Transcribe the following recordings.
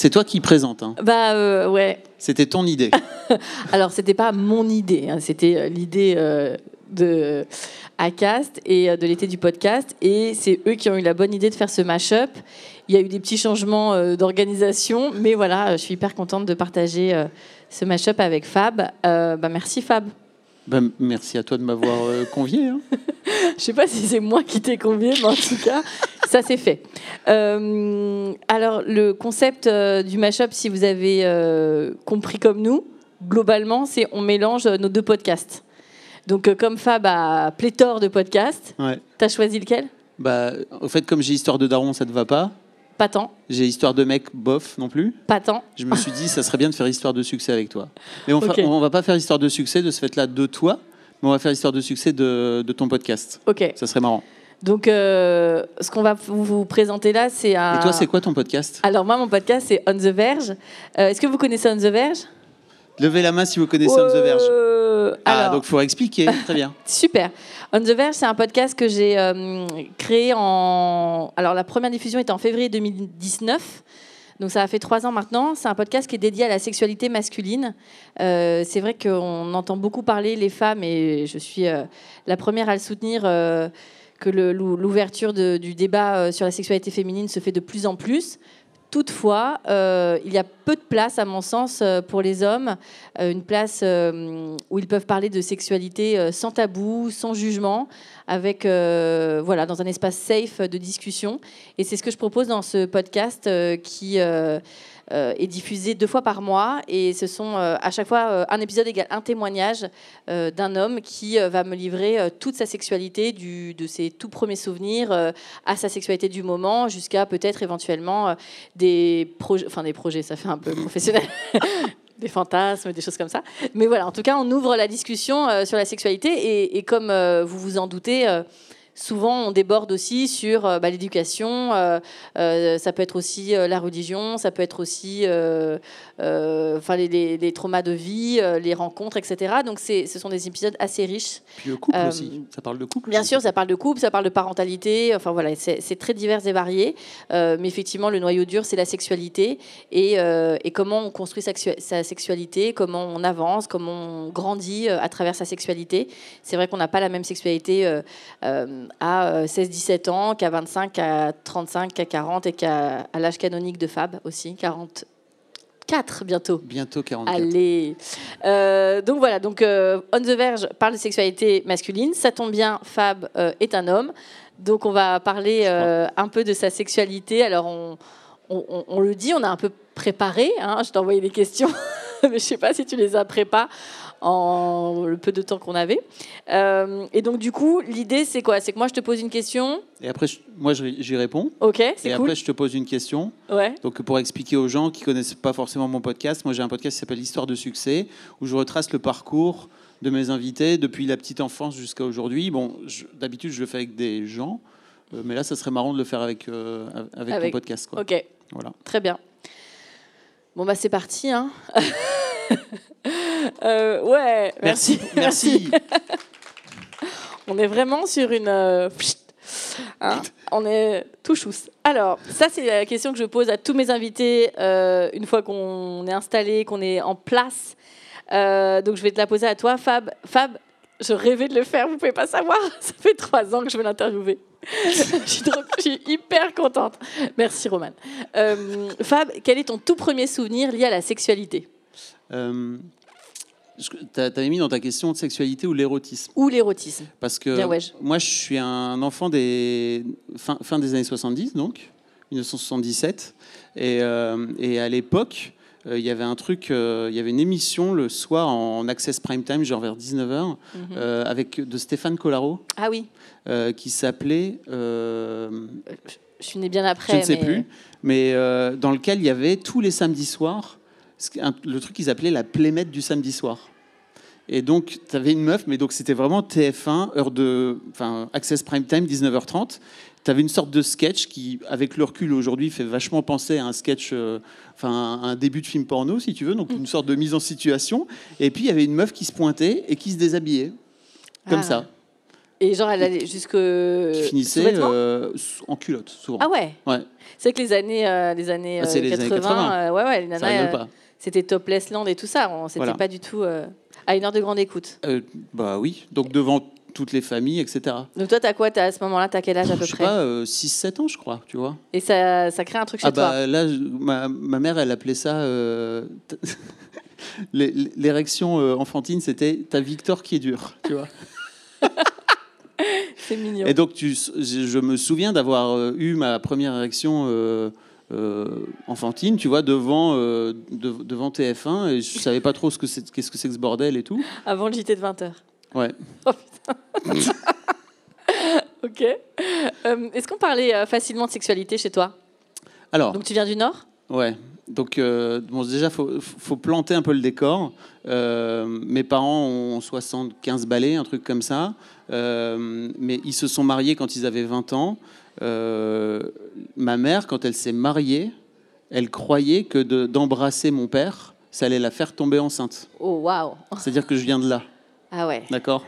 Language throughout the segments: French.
C'est toi qui présente. Hein. Bah euh, ouais. C'était ton idée. Alors c'était pas mon idée, hein, c'était euh, l'idée euh, de Acast et de l'été du podcast. Et c'est eux qui ont eu la bonne idée de faire ce mash-up. Il y a eu des petits changements euh, d'organisation, mais voilà, je suis hyper contente de partager ce mash-up avec Fab. Bah, merci Fab. Ben, merci à toi de m'avoir convié. hein. Je sais pas si c'est moi qui t'ai convié, mais en tout cas, ça c'est fait. Euh, alors, le concept euh, du mashup, si vous avez euh, compris comme nous, globalement, c'est on mélange nos deux podcasts. Donc, comme Fab a pléthore de podcasts, Ouais. t'as choisi lequel? Bah, au fait, comme j'ai histoire de daron, ça te va pas. Pas tant, J'ai histoire de mec, bof non plus. pas tant. Je me suis dit, ça serait bien de faire histoire de succès avec toi. Mais on, fa- Ok. on va pas faire histoire de succès de ce fait-là de toi, mais on va faire histoire de succès de, de ton podcast. Ok. Ça serait marrant. Donc, euh, ce qu'on va vous présenter là, c'est un. Et toi, c'est quoi ton podcast? Alors, moi, mon podcast, c'est On the Verge. Euh, Est-ce que vous connaissez On the Verge? Levez la main si vous connaissez On the Verge. Euh, Ah, alors- donc faut expliquer. Très bien. Super. On the Verge, c'est un podcast que j'ai créé en. Alors, la première diffusion était en février 2019. Donc, ça a fait trois ans maintenant. C'est un podcast qui est dédié à la sexualité masculine. Euh, c'est vrai qu'on entend beaucoup parler les femmes, et je suis euh, la première à le soutenir, euh, que l'ouverture du débat euh, sur la sexualité féminine se fait de plus en plus. Toutefois, euh, il y a peu de place, à mon sens, euh, pour les hommes, une place où ils peuvent parler de sexualité sans tabou, sans jugement, avec voilà dans un espace safe de discussion. Et c'est ce que je propose dans ce podcast qui est diffusé deux fois par mois. Et ce sont euh, à chaque fois euh, un épisode égale un témoignage euh, d'un homme qui euh, va me livrer euh, toute sa sexualité, du, de ses tout premiers souvenirs euh, à sa sexualité du moment, jusqu'à peut-être éventuellement euh, des projets, enfin des projets, ça fait un peu professionnel. des fantasmes, des choses comme ça. Mais voilà, en tout cas, on ouvre la discussion euh, sur la sexualité et, comme euh, vous vous en doutez, euh, souvent on déborde aussi sur euh, bah, l'éducation, euh, euh, ça peut être aussi la religion, ça peut être aussi enfin, les, les- les traumas de vie, les rencontres, etc. Donc ce sont des épisodes assez riches. Puis le couple aussi. Ça parle de couple. Bien aussi. sûr, ça parle de couple, ça parle de parentalité, enfin voilà, c'est très divers et varié. Mais effectivement, le noyau dur, c'est la sexualité et, et comment on construit sa, sa sexualité, comment on avance, comment on grandit à travers sa sexualité. C'est vrai qu'on n'a pas la même sexualité euh, euh, à 16-17 ans qu'à 25, qu'à 35, qu'à 40 et qu'à à l'âge canonique de Fab aussi, 44 bientôt. Bientôt 44. Allez. Euh, donc voilà, donc euh, On the Verge parle de sexualité masculine. Ça tombe bien, Fab euh, est un homme. Donc on va parler euh, un peu de sa sexualité. Alors on, on- on- on le dit, on a un peu préparé. hein. Je t'ai envoyé des questions, mais je ne sais pas si tu les as préparées en le peu de temps qu'on avait. Euh, et donc du coup, l'idée c'est quoi? C'est que moi je te pose une question. Et après, je- moi, j'y réponds. Ok, Et c'est cool. après, je te pose une question. Ouais. Donc, pour expliquer aux gens qui connaissent pas forcément mon podcast, moi, j'ai un podcast qui s'appelle Histoire de succès, où je retrace le parcours de mes invités depuis la petite enfance jusqu'à aujourd'hui. Bon, d'habitude, je le fais avec des gens, euh, mais là, ça serait marrant de le faire avec, euh, avec, Avec- ton podcast. Quoi. Ok. Voilà. Très bien. Bon, bah, c'est parti. Hein. Euh, ouais, merci. Merci. On est vraiment sur une. euh, hein, on est tout chousse. Alors, ça, c'est la question que je pose à tous mes invités euh, une fois qu'on est installé, qu'on est en place. Donc, je vais te la poser à toi, Fab. Fab, je rêvais de le faire, vous pouvez pas savoir. Ça fait trois ans que je veux l'interviewer. je, suis trop- je suis hyper contente. Merci, Roman. Euh, Fab, quel est ton tout premier souvenir lié à la sexualité? Euh, t'a- T'avais mis dans ta question de sexualité ou l'érotisme. ou l'érotisme Parce que Bien, moi, je suis un enfant des fin, fin des années 70, donc 1977. Et, euh, et à l'époque, euh, il y avait un truc, euh, il y avait une émission le soir en Access Prime Time, genre vers 19h, euh, avec de Stéphane Collaro, Ah oui, qui s'appelait, je suis née bien après. je ne sais mais- plus, mais dans lequel il y avait tous les samedis soirs le truc qu'ils appelaient la plémette du samedi soir. Et donc, tu avais une meuf, mais donc c'était vraiment TF1, heure de. Enfin, Access Prime Time, 19h30. Tu avais une sorte de sketch qui, avec le recul aujourd'hui, fait vachement penser à un sketch, euh, enfin, un début de film porno, si tu veux, donc une sorte de mise en situation. Et puis, il y avait une meuf qui se pointait et qui se déshabillait. Comme Ah. ça. Et genre, elle allait jusque. qui finissaient sous-vêtements euh, en culotte, souvent. Ah ouais Ouais, C'est que les années, euh, les années, Ah, c'est euh, les années 80, 80. euh, ouais, ouais, les ça nanas, euh, pas. C'était topless land et tout ça. On- C'était Voilà. pas du tout euh, à une heure de grande écoute. Euh, bah oui, donc devant toutes les familles, etc. Donc toi, t'as quoi t'as, À ce moment-là, t'as quel âge à peu Je sais près? pas, 6-7 ans, je crois, tu vois. Et ça, ça crée un truc chez Ah toi? bah là, je- ma, ma mère, elle appelait ça... euh, L'érection euh, enfantine, c'était ta Victor qui est dur, tu vois. C'est mignon. Et donc, tu, je, je me souviens d'avoir euh, eu ma première érection euh, euh, enfantine, tu vois, devant, euh, de- devant TF1, et je savais pas trop ce que c'est, qu'est-ce que c'est que ce bordel et tout. Avant le JT de 20h. Ouais. Ok. Euh, Est-ce qu'on parlait euh, facilement de sexualité chez toi? Alors, Donc tu viens du Nord? Ouais. Donc, euh, bon, déjà, faut, faut planter un peu le décor. Euh, mes parents ont 75 balais, un truc comme ça. Euh, mais ils se sont mariés quand ils avaient 20 ans. Euh, ma mère, quand elle s'est mariée, elle croyait que de- d'embrasser mon père, ça allait la faire tomber enceinte. Oh waouh C'est-à-dire que je viens de là, Ah ouais. d'accord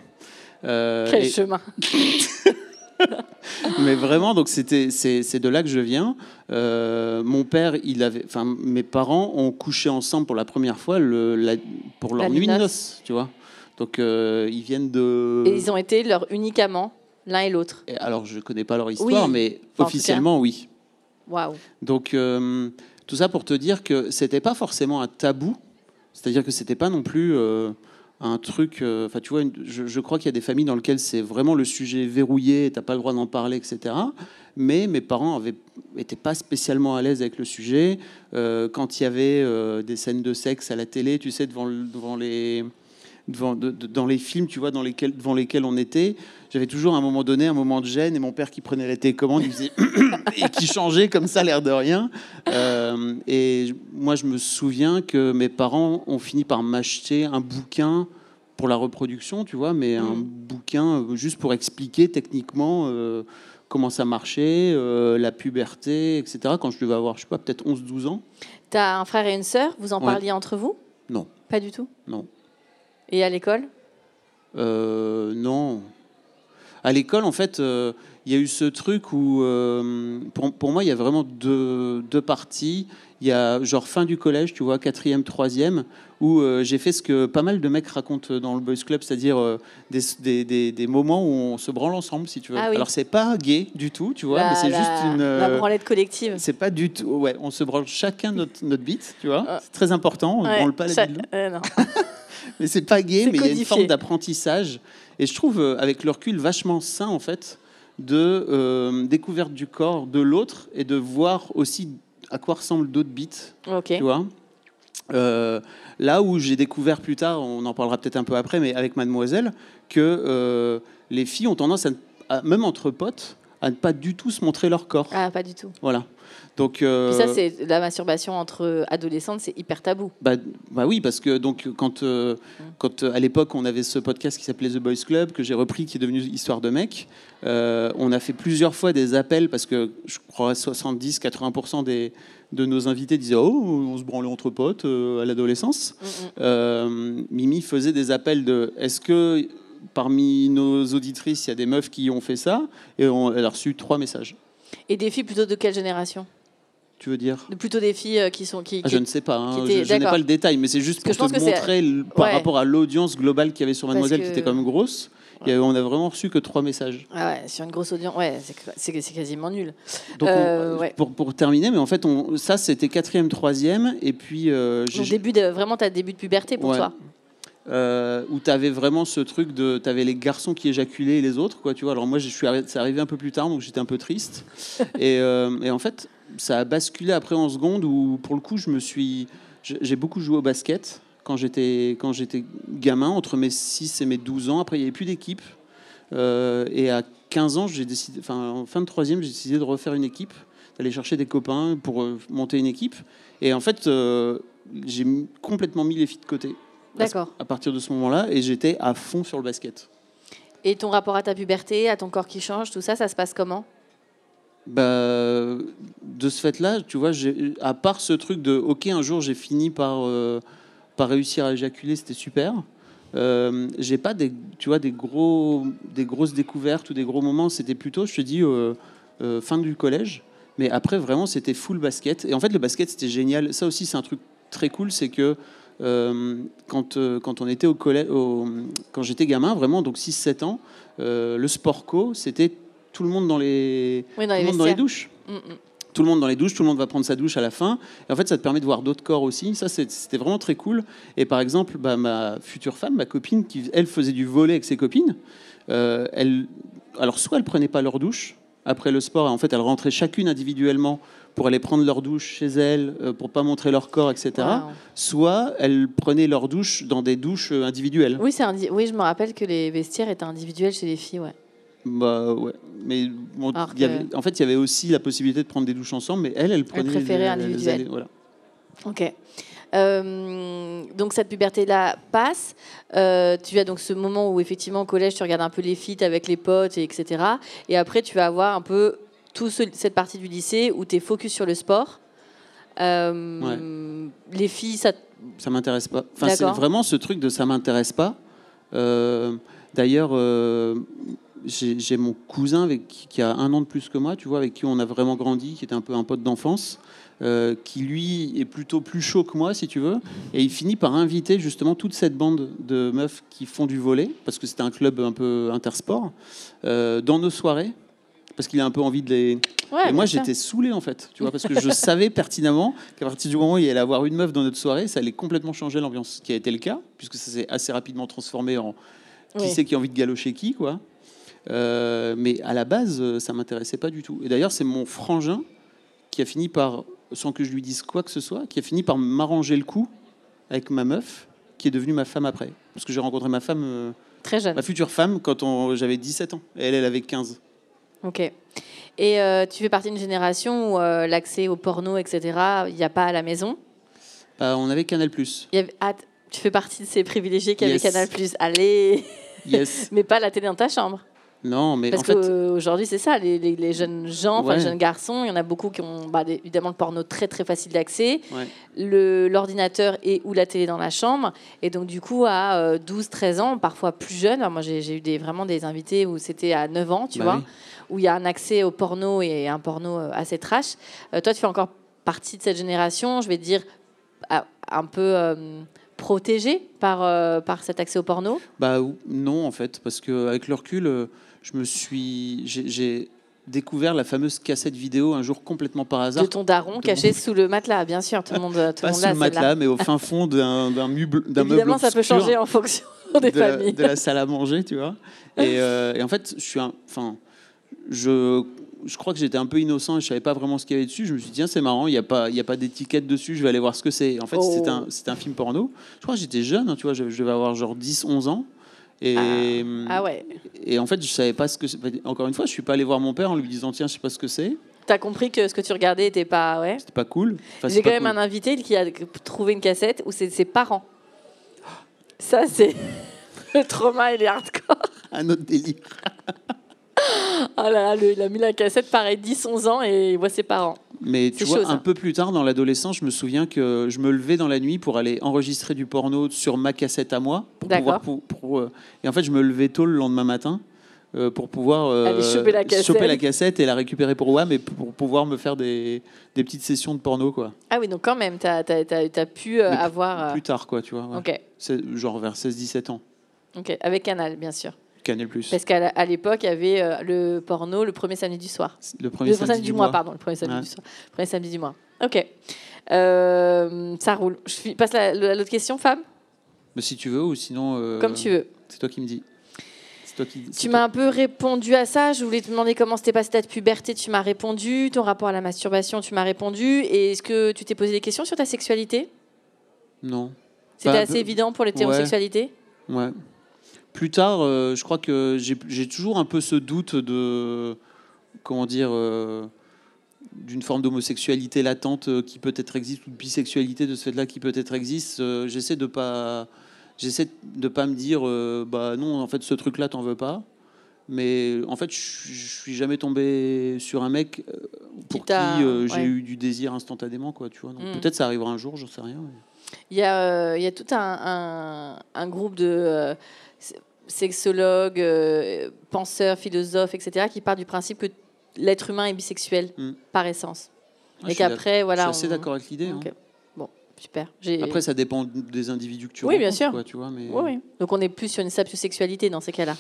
Euh, Quel et- chemin. Mais vraiment, donc c'était, c'est, de là que je viens. Euh, mon père, il avait, enfin, mes parents ont couché ensemble pour la première fois le, la- pour leur La nuit de noces. tu vois. Donc euh, ils viennent de. Et ils ont été leur unique amant, l'un et l'autre. Alors je connais pas leur histoire, Oui. mais Enfin, officiellement oui. Donc euh, tout ça pour te dire que c'était pas forcément un tabou, c'est-à-dire que c'était pas non plus euh, un truc. euh, Enfin, tu vois, je, je crois qu'il y a des familles dans lesquelles c'est vraiment le sujet verrouillé, t'as pas le droit d'en parler, etc. Mais mes parents avaient étaient pas spécialement à l'aise avec le sujet. Quand il y avait des scènes de sexe à la télé, tu sais, devant, devant les devant, de- de- dans les films, tu vois, dans lesquels, devant lesquels on était, j'avais toujours à un moment donné un moment de gêne et mon père qui prenait la télécommande, il faisait et qui changeait comme ça, l'air de rien. Euh, et moi, je me souviens que mes parents ont fini par m'acheter un bouquin pour la reproduction, tu vois, mais un Mm. bouquin euh, juste pour expliquer techniquement euh, comment ça marchait, euh, la puberté, etc. Quand je devais avoir, je sais pas, peut-être 11-12 ans. T'as un frère et une sœur, vous en Ouais. parliez entre vous? Non. Pas du tout? Non. Et à l'école? Euh, non. À l'école, en fait, euh, il y a eu ce truc où, euh, pour, pour moi, il y a vraiment deux, deux parties. Il y a genre fin du collège, tu vois, quatrième, troisième, où j'ai fait ce que pas mal de mecs racontent dans le Boys Club, c'est-à-dire des, des, des- des moments où on se branle ensemble, si tu veux. Ah oui. Alors, c'est pas gay du tout, tu vois, La- mais c'est juste une. La branlette collective. c'est pas du tout. Ouais, on se branle chacun notre, notre bite, tu vois. Ah. C'est très important. On ne Ouais, branle pas la ça- bite non. Mais c'est pas gay, mais il y a une forme d'apprentissage. Et je trouve, euh, avec le recul, vachement sain, en fait, de euh, découverte du corps de l'autre et de voir aussi à quoi ressemblent d'autres bites, Ok. tu vois. Euh, là où j'ai découvert plus tard, on en parlera peut-être un peu après, mais avec Mademoiselle, que euh, les filles ont tendance, à- même entre potes, à ne pas du tout se montrer leur corps. Ah, pas du tout. Voilà. Donc, euh, Puis ça, c'est la masturbation entre adolescentes, c'est hyper tabou. Bah, bah oui, parce que donc quand, euh, quand euh, à l'époque on avait ce podcast qui s'appelait The Boys Club que j'ai repris, qui est devenu Histoire de mec, euh, on a fait plusieurs fois des appels parce que je crois 70-80% des de nos invités disaient oh on se branlait entre potes à l'adolescence. Mm, mm. Mimi faisait des appels de est-ce que parmi nos auditrices il y a des meufs qui ont fait ça et on, elle a reçu trois messages. Et des filles plutôt de quelle génération? Tu veux dire? Plutôt des filles euh, qui sont qui. Ah, qui- je ne sais pas, hein. je, n'ai pas le détail, mais c'est juste Parce pour que te montrer par Ouais. rapport à l'audience globale qu'il y avait sur Mademoiselle, que- qui était quand même grosse. on a vraiment reçu que trois messages. Ah ouais, sur une grosse audience, ouais, c'est quasiment nul. Donc, Euh, on- ouais. pour, pour terminer, mais en fait, on, ça c'était quatrième, troisième, et puis euh, début de vraiment ta début de puberté pour toi. Euh, où tu avais vraiment ce truc de, tu avais les garçons qui éjaculaient et les autres, quoi, tu vois. Alors moi, je suis arri- c'est arrivé un peu plus tard, donc j'étais un peu triste. et, euh, et en fait, ça a basculé après en seconde où, pour le coup, je me suis, j'ai beaucoup joué au basket quand j'étais quand j'étais gamin, entre mes 6 et mes 12 ans. Après, il n'y avait plus d'équipe. Euh, et à 15 ans, j'ai décidé, enfin, en fin de troisième, j'ai décidé de refaire une équipe, d'aller chercher des copains pour monter une équipe. Et en fait, j'ai complètement mis les filles de côté D'accord. à partir de ce moment-là et j'étais à fond sur le basket. Et ton rapport à ta puberté, à ton corps qui change, tout ça, ça se passe comment? Bah, de ce fait-là, tu vois, à part ce truc de OK, un jour j'ai fini par, euh, par réussir à éjaculer, c'était super. euh, j'ai pas des, tu vois, des, gros, des grosses découvertes ou des gros moments. C'était plutôt, je te dis, euh, euh, fin du collège. Mais après, vraiment, c'était full basket. Et en fait, le basket, c'était génial. Ça aussi, c'est un truc très cool. C'est que quand, euh, quand on était au collège, quand j'étais gamin, vraiment, donc 6-7 ans, euh, le sport co, c'était tout le monde dans les, Oui, dans tout les le monde dans les douches Mm, mm. tout le monde dans les douches, tout le monde va prendre sa douche à la fin. Et en fait, ça te permet de voir d'autres corps aussi. Ça, c'était vraiment très cool. Et par exemple, bah, ma future femme, ma copine, qui elle faisait du volet avec ses copines, euh, elle, alors soit elle prenait pas leur douche après le sport, et en fait, elles rentraient chacune individuellement pour aller prendre leur douche chez elles, euh, pour pas montrer leur corps, etc. Wow. Soit elles prenaient leur douche dans des douches euh, individuelles. Oui, c'est indi- oui, je me rappelle que les vestiaires étaient individuels chez les filles, ouais. Bah ouais. Mais bon, y avait, en fait, il y avait aussi la possibilité de prendre des douches ensemble, mais elle, elle prenait. préférait elle- elle individuel. allait- voilà. Ok. Euh, donc cette puberté-là passe. Euh, tu as donc ce moment où effectivement au collège tu regardes un peu les feats avec les potes et etc. Et après tu vas avoir un peu toute cette partie du lycée où tu es focus sur le sport. Euh, Les filles, ça. Ça m'intéresse pas. Enfin, c'est vraiment ce truc de ça m'intéresse pas. Euh, D'ailleurs, euh, j'ai mon cousin avec qui, qui a un an de plus que moi, tu vois, avec qui on a vraiment grandi, qui était un peu un pote d'enfance, euh, qui lui est plutôt plus chaud que moi, si tu veux, et il finit par inviter justement toute cette bande de meufs qui font du volet, parce que c'était un club un peu intersport, euh, dans nos soirées, parce qu'il a un peu envie de les Ouais, et moi, j'étais saoulé en fait, tu vois, parce que je savais pertinemment qu'à partir du moment où il allait avoir une meuf dans notre soirée, ça allait complètement changer l'ambiance, ce qui a été le cas, puisque ça s'est assez rapidement transformé en qui Oui. c'est qui a envie de galocher qui, quoi. Euh, mais à la base, euh, ça m'intéressait pas du tout. Et d'ailleurs, c'est mon frangin qui a fini par, sans que je lui dise quoi que ce soit, qui a fini par m'arranger le coup avec ma meuf, qui est devenue ma femme après. Parce que j'ai rencontré ma femme, euh, Très jeune. ma future femme, quand j'avais 17 ans. Et elle, elle avait 15. Ok. Et euh, tu fais partie d'une génération où euh, l'accès au porno, etc., il n'y a pas à la maison? Bah, on avait Canal+. Il y avait- ah, tu fais partie de ces privilégiés qui avaient. Canal+. Allez Yes. Mais pas la télé dans ta chambre. Non, mais Parce en fait, qu'aujourd'hui, c'est ça, les, les- les jeunes gens, Ouais. les jeunes garçons, il y en a beaucoup qui ont bah, évidemment le porno très très facile d'accès, Ouais. l'ordinateur et ou la télé dans la chambre. Et donc, du coup, à 12-13 ans, parfois plus jeunes, alors moi j'ai eu des, vraiment des invités où c'était à 9 ans, tu Bah vois, oui. où il y a un accès au porno et un porno euh, assez trash. Euh, toi, tu fais encore partie de cette génération, je vais te dire, un peu euh, protégée par, euh, par cet accès au porno? Bah non en fait, parce que avec le recul, euh, je me suis, j'ai- découvert la fameuse cassette vidéo un jour complètement par hasard. De ton daron caché sous le matelas, bien sûr, tout le monde, tout pas monde sous le matelas, mais au fin fond d'un meuble, Évidemment, ça peut changer en fonction des de, familles. de la salle à manger, tu vois. Et, euh, et en fait, je suis un, enfin, je, je crois que j'étais un peu innocent et je savais pas vraiment ce qu'il y avait dessus. Je me suis dit tiens c'est marrant, il n'y a pas, il y a pas d'étiquette dessus, je vais aller voir ce que c'est. En fait, Oh. c'était un, un film porno. Je crois que j'étais jeune, hein, tu vois, je, je devais avoir genre 10, 11 ans. Et, Ah ouais. Et en fait, je savais pas ce que. c'est. Encore une fois, je suis pas allé voir mon père en lui disant tiens, je sais pas ce que c'est. T'as compris que ce que tu regardais était pas. Ouais. C'était pas cool. Enfin, J'ai quand même cool. un invité qui a trouvé une cassette où c'est ses parents. Ça, c'est. Le trauma, il est hardcore. un autre délire. Ah là là, le- il a mis la cassette, pareil, 10-11 ans et il voit ses parents. Mais tu vois, un peu plus tard dans l'adolescence, je me souviens que je me levais dans la nuit pour aller enregistrer du porno sur ma cassette à moi. Pour pouvoir, D'accord. pour, pour, euh, et en fait, je me levais tôt le lendemain matin euh, pour pouvoir euh, choper la cassette. choper la cassette et la récupérer pour WAM et pour pouvoir me faire des, des petites sessions de porno, quoi. Ah oui, donc quand même, t'as as, pu euh, plus- avoir. Plus tard, quoi, tu vois. ouais. Genre vers 16-17 ans. ok, avec Canal, bien sûr. Canal. Parce qu'à à l'époque, il y avait euh, le porno le premier samedi du soir. Le premier Le samedi, du mois, pardon, le premier samedi Ouais. du soir. Premier samedi du mois. Ok. Euh, ça roule. Je passe la- l'autre question, Fab? Mais si tu veux, ou sinon. euh, Comme tu veux. C'est toi qui me dis. Toi qui. Tu m'as un peu répondu à ça. Je voulais te demander comment s'était passée ta puberté. Tu m'as répondu. Ton rapport à la masturbation, tu m'as répondu. Et est-ce que tu t'es posé des questions sur ta sexualité? Non. C'était Bah, assez peu- évident pour l'hétérosexualité? Ouais. Plus tard, euh, je crois que j'ai toujours un peu ce doute de. Comment dire euh, d'une forme d'homosexualité latente euh, qui peut-être existe ou de bisexualité de ce fait-là qui peut-être existe. J'essaie de pas. J'essaie de pas me dire euh, bah non en fait ce truc-là t'en veux pas. Mais en fait, je suis jamais tombé sur un mec pour qui, euh, j'ai ouais. eu du désir instantanément, quoi. Tu vois. Mm. peut-être ça arrivera un jour, j'en sais rien. mais- Il y a, euh, il y a tout un, un- un groupe de sexologues, euh, penseurs, philosophes, etc., qui part du principe que l'être humain est bisexuel Mm. par essence. Ah, je et suis qu'après, Je voilà. suis assez on- d'accord avec l'idée. hein. Bon, super. Après, ça dépend des individus que tu Oui, bien sûr. quoi, tu vois, mais Oui, oui. Donc on est plus sur une sapiosexualité dans ces cas-là.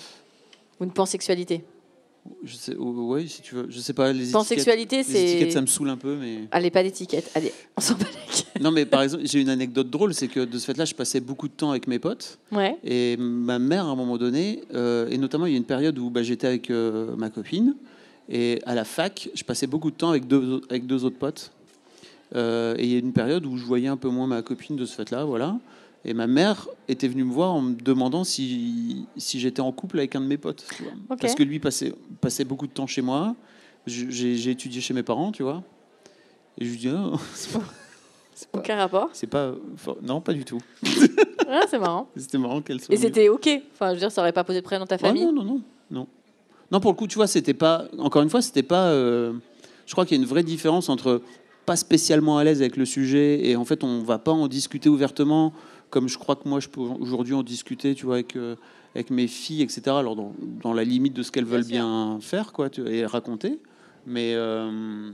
Ou une pansexualité. Je sais, ouais, si tu veux. Je sais pas, les les étiquettes, c'est. ça me saoule un peu, mais... Allez, pas d'étiquette. Allez, on s'en bat les Non, mais par exemple, j'ai une anecdote drôle, c'est que de ce fait-là, je passais beaucoup de temps avec mes potes. Ouais. Et ma mère, à un moment donné, euh, et notamment, il y a une période où bah, j'étais avec euh, ma copine. Et à la fac, je passais beaucoup de temps avec deux, avec deux autres potes. Euh, et il y a une période où je voyais un peu moins ma copine de ce fait-là, voilà. Et ma mère était venue me voir en me demandant si, si j'étais en couple avec un de mes potes. tu vois. Ok. Parce que lui passait, passait beaucoup de temps chez moi. J'ai étudié chez mes parents, tu vois. Et je lui dis, oh, c'est pas- c'est pas- Aucun rapport. c'est pas. Non, pas du tout. Ah, c'est marrant. C'était marrant qu'elle soit. Et c'était OK. Enfin, je veux dire, ça aurait pas posé de problème dans ta Ouais, famille. non, non, non, non. Non, pour le coup, tu vois, c'était pas. Encore une fois, c'était pas. euh, Je crois qu'il y a une vraie différence entre pas spécialement à l'aise avec le sujet et en fait, on va pas en discuter ouvertement, comme je crois que moi, je peux aujourd'hui en discuter, tu vois, avec. euh, avec mes filles, etc. Alors dans, dans la limite de ce qu'elles veulent bien faire, quoi, tu- et raconter. Mais euh,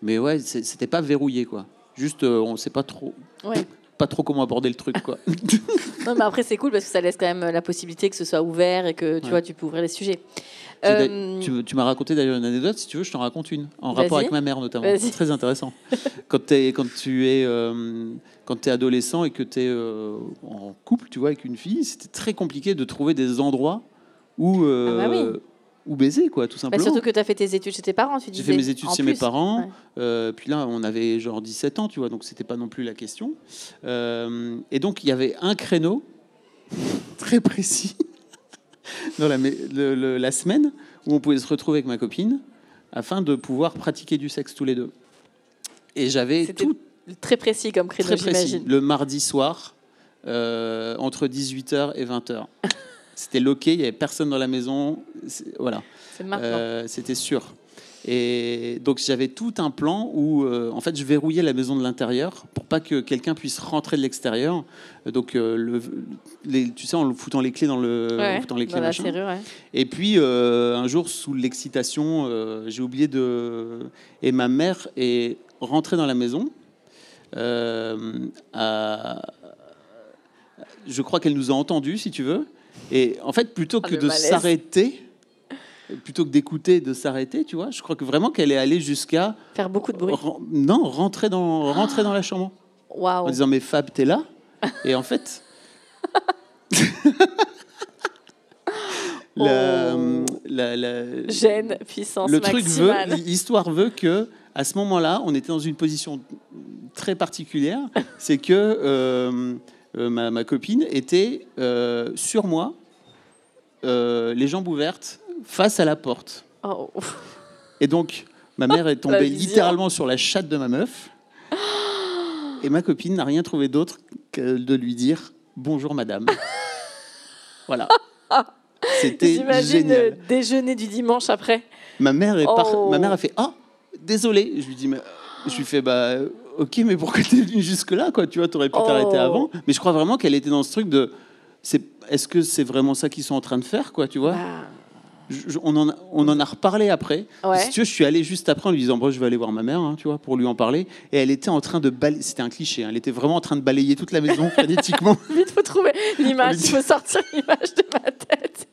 mais ouais, c'était pas verrouillé, quoi. Juste, euh, on sait pas trop, Ouais. pas trop comment aborder le truc, quoi. Non, mais après, c'est cool parce que ça laisse quand même la possibilité que ce soit ouvert et que tu Ouais. vois, tu peux ouvrir les sujets. Euh, tu, tu m'as raconté d'ailleurs une anecdote, si tu veux, je t'en raconte une, en rapport avec ma mère notamment. C'est très intéressant. quand, tu es, euh, quand es adolescent et que tu es en couple, tu vois, avec une fille, c'était très compliqué de trouver des endroits où, euh, Ah bah oui. baiser, quoi, tout bah, simplement. surtout que tu as fait tes études chez tes parents, tu J'ai fait mes études chez mes parents. Ouais. Euh, puis là, on avait genre 17 ans, tu vois, donc c'était pas non plus la question. Euh, et donc, il y avait un créneau très précis dans la, mé- le- le- la semaine où on pouvait se retrouver avec ma copine afin de pouvoir pratiquer du sexe tous les deux. Et j'avais tout Très précis comme créneau, très précis. Le mardi soir, euh, entre 18h et 20h. C'était loqué, il n'y avait personne dans la maison. Voilà. C'est maintenant. Euh, C'était sûr. Et donc j'avais tout un plan où euh, en fait je verrouillais la maison de l'intérieur pour pas que quelqu'un puisse rentrer de l'extérieur. Donc euh, le, les- tu sais en foutant les clés dans le Ouais, en foutant les clés dans la serrure, ouais. Et puis euh, un jour sous l'excitation, j'ai oublié de et ma mère est rentrée dans la maison. à- Je crois qu'elle nous a entendus, si tu veux. Et en fait, plutôt Ah, que de s'arrêter, plutôt que d'écouter, de s'arrêter, tu vois, je crois que vraiment qu'elle est allée jusqu'à Faire beaucoup de bruit. ren- non rentrer dans rentrer dans la chambre Waouh. en disant mais Fab t'es là? Et en fait la, Oh. la- la- Gêne, puissance le truc veut l'histoire veut que à ce moment-là on était dans une position très particulière c'est que euh, euh, ma, ma copine était euh, sur moi les jambes ouvertes face à la porte Oh. et donc, ma mère est tombée littéralement sur la chatte de ma meuf. Et ma copine n'a rien trouvé d'autre que de lui dire bonjour madame. voilà. C'était J'imagine le génial. déjeuner du dimanche après. Ma mère est par- Oh. ma mère a fait ah désolé. Je lui dis mais je lui fais bah ok mais pourquoi t'es venue jusque là quoi? Tu vois t'aurais pu t'arrêter Oh. avant. Mais je crois vraiment qu'elle était dans ce truc de c'est est-ce que c'est vraiment ça qu'ils sont en train de faire quoi tu vois? Bah, Je- on, en a, on en a reparlé après. Ouais. Si tu veux, je suis allé juste après en lui disant bon, je vais aller voir ma mère, hein, tu vois, pour lui en parler. Et elle était en train de balayer. C'était un cliché. hein, elle était vraiment en train de balayer toute la maison frénétiquement vite, faut trouver l'image. Il faut sortir l'image de ma tête.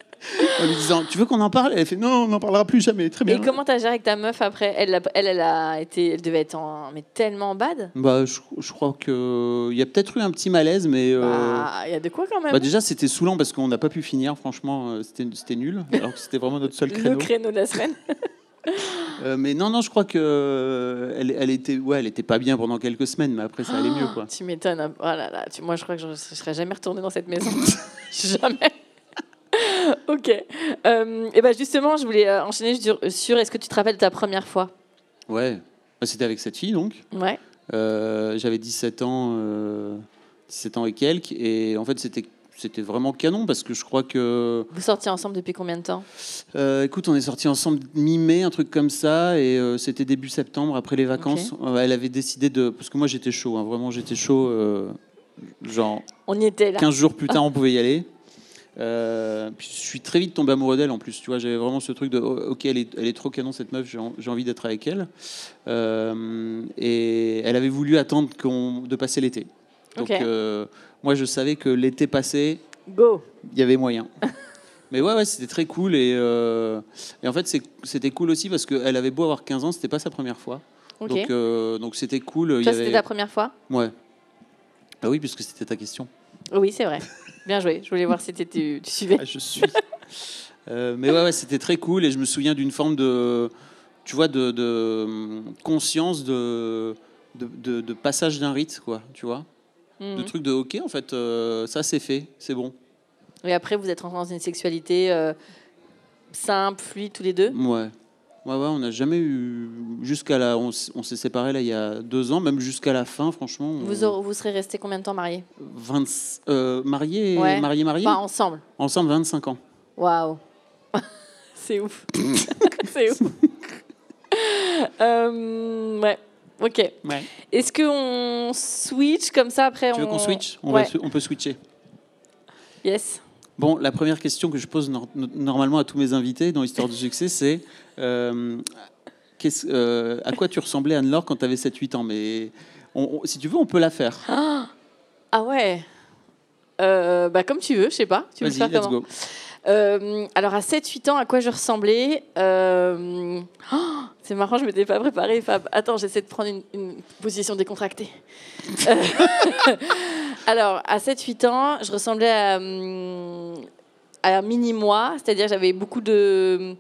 En lui disant tu veux qu'on en parle? Elle fait non, on n'en parlera plus jamais. Très bien. Et comment t'as géré avec ta meuf après? Elle, a- elle, elle a été, elle devait être en, mais tellement bad? Bah, je, je crois que il y a peut-être eu un petit malaise, mais Bah, il y a de quoi quand même. bah, déjà c'était saoulant parce qu'on n'a pas pu finir. Franchement, euh, c'était c'était nul. Alors que c'était vraiment notre seul le créneau. créneau de la semaine. Euh, mais non, non, je crois que euh, elle, elle était, ouais, elle était pas bien pendant quelques semaines, mais après ça allait mieux, quoi. Tu m'étonnes. Oh là là, tu- moi je crois que je ne serais jamais retournée dans cette maison. jamais. ok. et ben justement, je voulais euh, enchaîner sur, est-ce que tu te rappelles de ta première fois? Ouais. Bah, C'était avec cette fille, donc. Ouais. Euh, J'avais 17 ans, euh, 17 ans et quelques, et en fait c'était c'était vraiment canon parce que je crois que. Vous sortiez ensemble depuis combien de temps? Euh, écoute, on est sortis ensemble mi-mai, un truc comme ça, et euh, c'était début septembre, après les vacances. Euh, elle avait décidé de. Parce que moi j'étais chaud, hein, vraiment j'étais chaud. euh, genre On y était là. 15 jours plus tard, on pouvait y aller. Euh, puis je suis très vite tombé amoureux d'elle en plus. Tu vois, j'avais vraiment ce truc de oh, ok, elle est, elle est trop canon cette meuf, j'ai en- j'ai envie d'être avec elle. Euh, et elle avait voulu attendre de passer l'été. Donc euh, moi, je savais que l'été passé, il y avait moyen. Mais ouais, ouais, c'était très cool. Et, et en fait, c'était cool aussi parce qu'elle avait beau avoir 15 ans, c'était pas sa première fois. Donc donc c'était cool. Toi, avait... c'était ta première fois? Ouais. Bah oui, puisque c'était ta question. Oui, c'est vrai. Bien joué. Je voulais voir si tu suivais. Ah, je suis. Euh, mais ouais, ouais, c'était très cool et je me souviens d'une forme de, tu vois, de, de, hum, conscience de, de, de- de passage d'un rite, quoi, tu vois, de Mhm. truc de ok, en fait, euh, ça c'est fait, c'est bon. Et après, vous êtes rentrés dans une sexualité euh, simple, fluide, tous les deux? Ouais. Ouais, ouais, on n'a jamais eu jusqu'à la, on, s'est séparés là il y a deux ans, même jusqu'à la fin, franchement. on- vous, aurez- vous serez restés combien de temps mariés? 20 euh, mariés, Ouais. mariés, mariés, Enfin, ensemble. ensemble 25 ans. Waouh. c'est ouf. c'est ouf. Euh, ouais. Ok. Ouais. Est-ce qu'on switch comme ça après Tu veux on... qu'on switch? On, Ouais. va, on peut switcher. Yes. Bon, la première question que je pose nor- normalement à tous mes invités dans Histoire de succès, c'est euh, euh, à quoi tu ressemblais Anne-Laure quand tu avais 7-8 ans? Mais on- on- si tu veux, on peut la faire. Ah ouais. Euh, bah comme tu veux, je sais pas. Tu veux le faire let's comment? go. Alors à 7-8 ans, à quoi je ressemblais oh, C'est marrant, je m'étais pas préparée, Fab. Attends, j'essaie de prendre une, une position décontractée. Alors à 7-8 ans, je ressemblais à, hum, à un mini-moi, c'est-à-dire j'avais beaucoup de...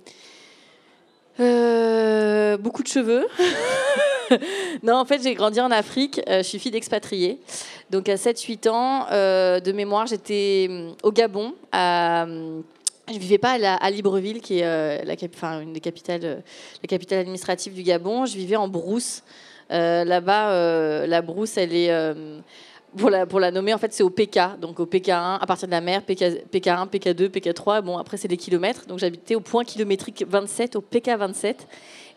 euh, beaucoup de cheveux. non, en fait, j'ai grandi en Afrique. euh, je suis fille d'expatriés. Donc, à 7-8 ans, euh, de mémoire, j'étais hum, au Gabon. À, hum, je vivais pas à, Libreville, qui est la, une des capitales, la capitale administrative du Gabon. Je vivais en brousse. Là-bas, la brousse, elle est. pour la, pour la nommer, en fait, c'est au PK. Donc au PK1, à partir de la mer, PK, PK1, PK2, PK3. Bon, après, c'est des kilomètres. Donc j'habitais au point kilométrique 27, au PK27.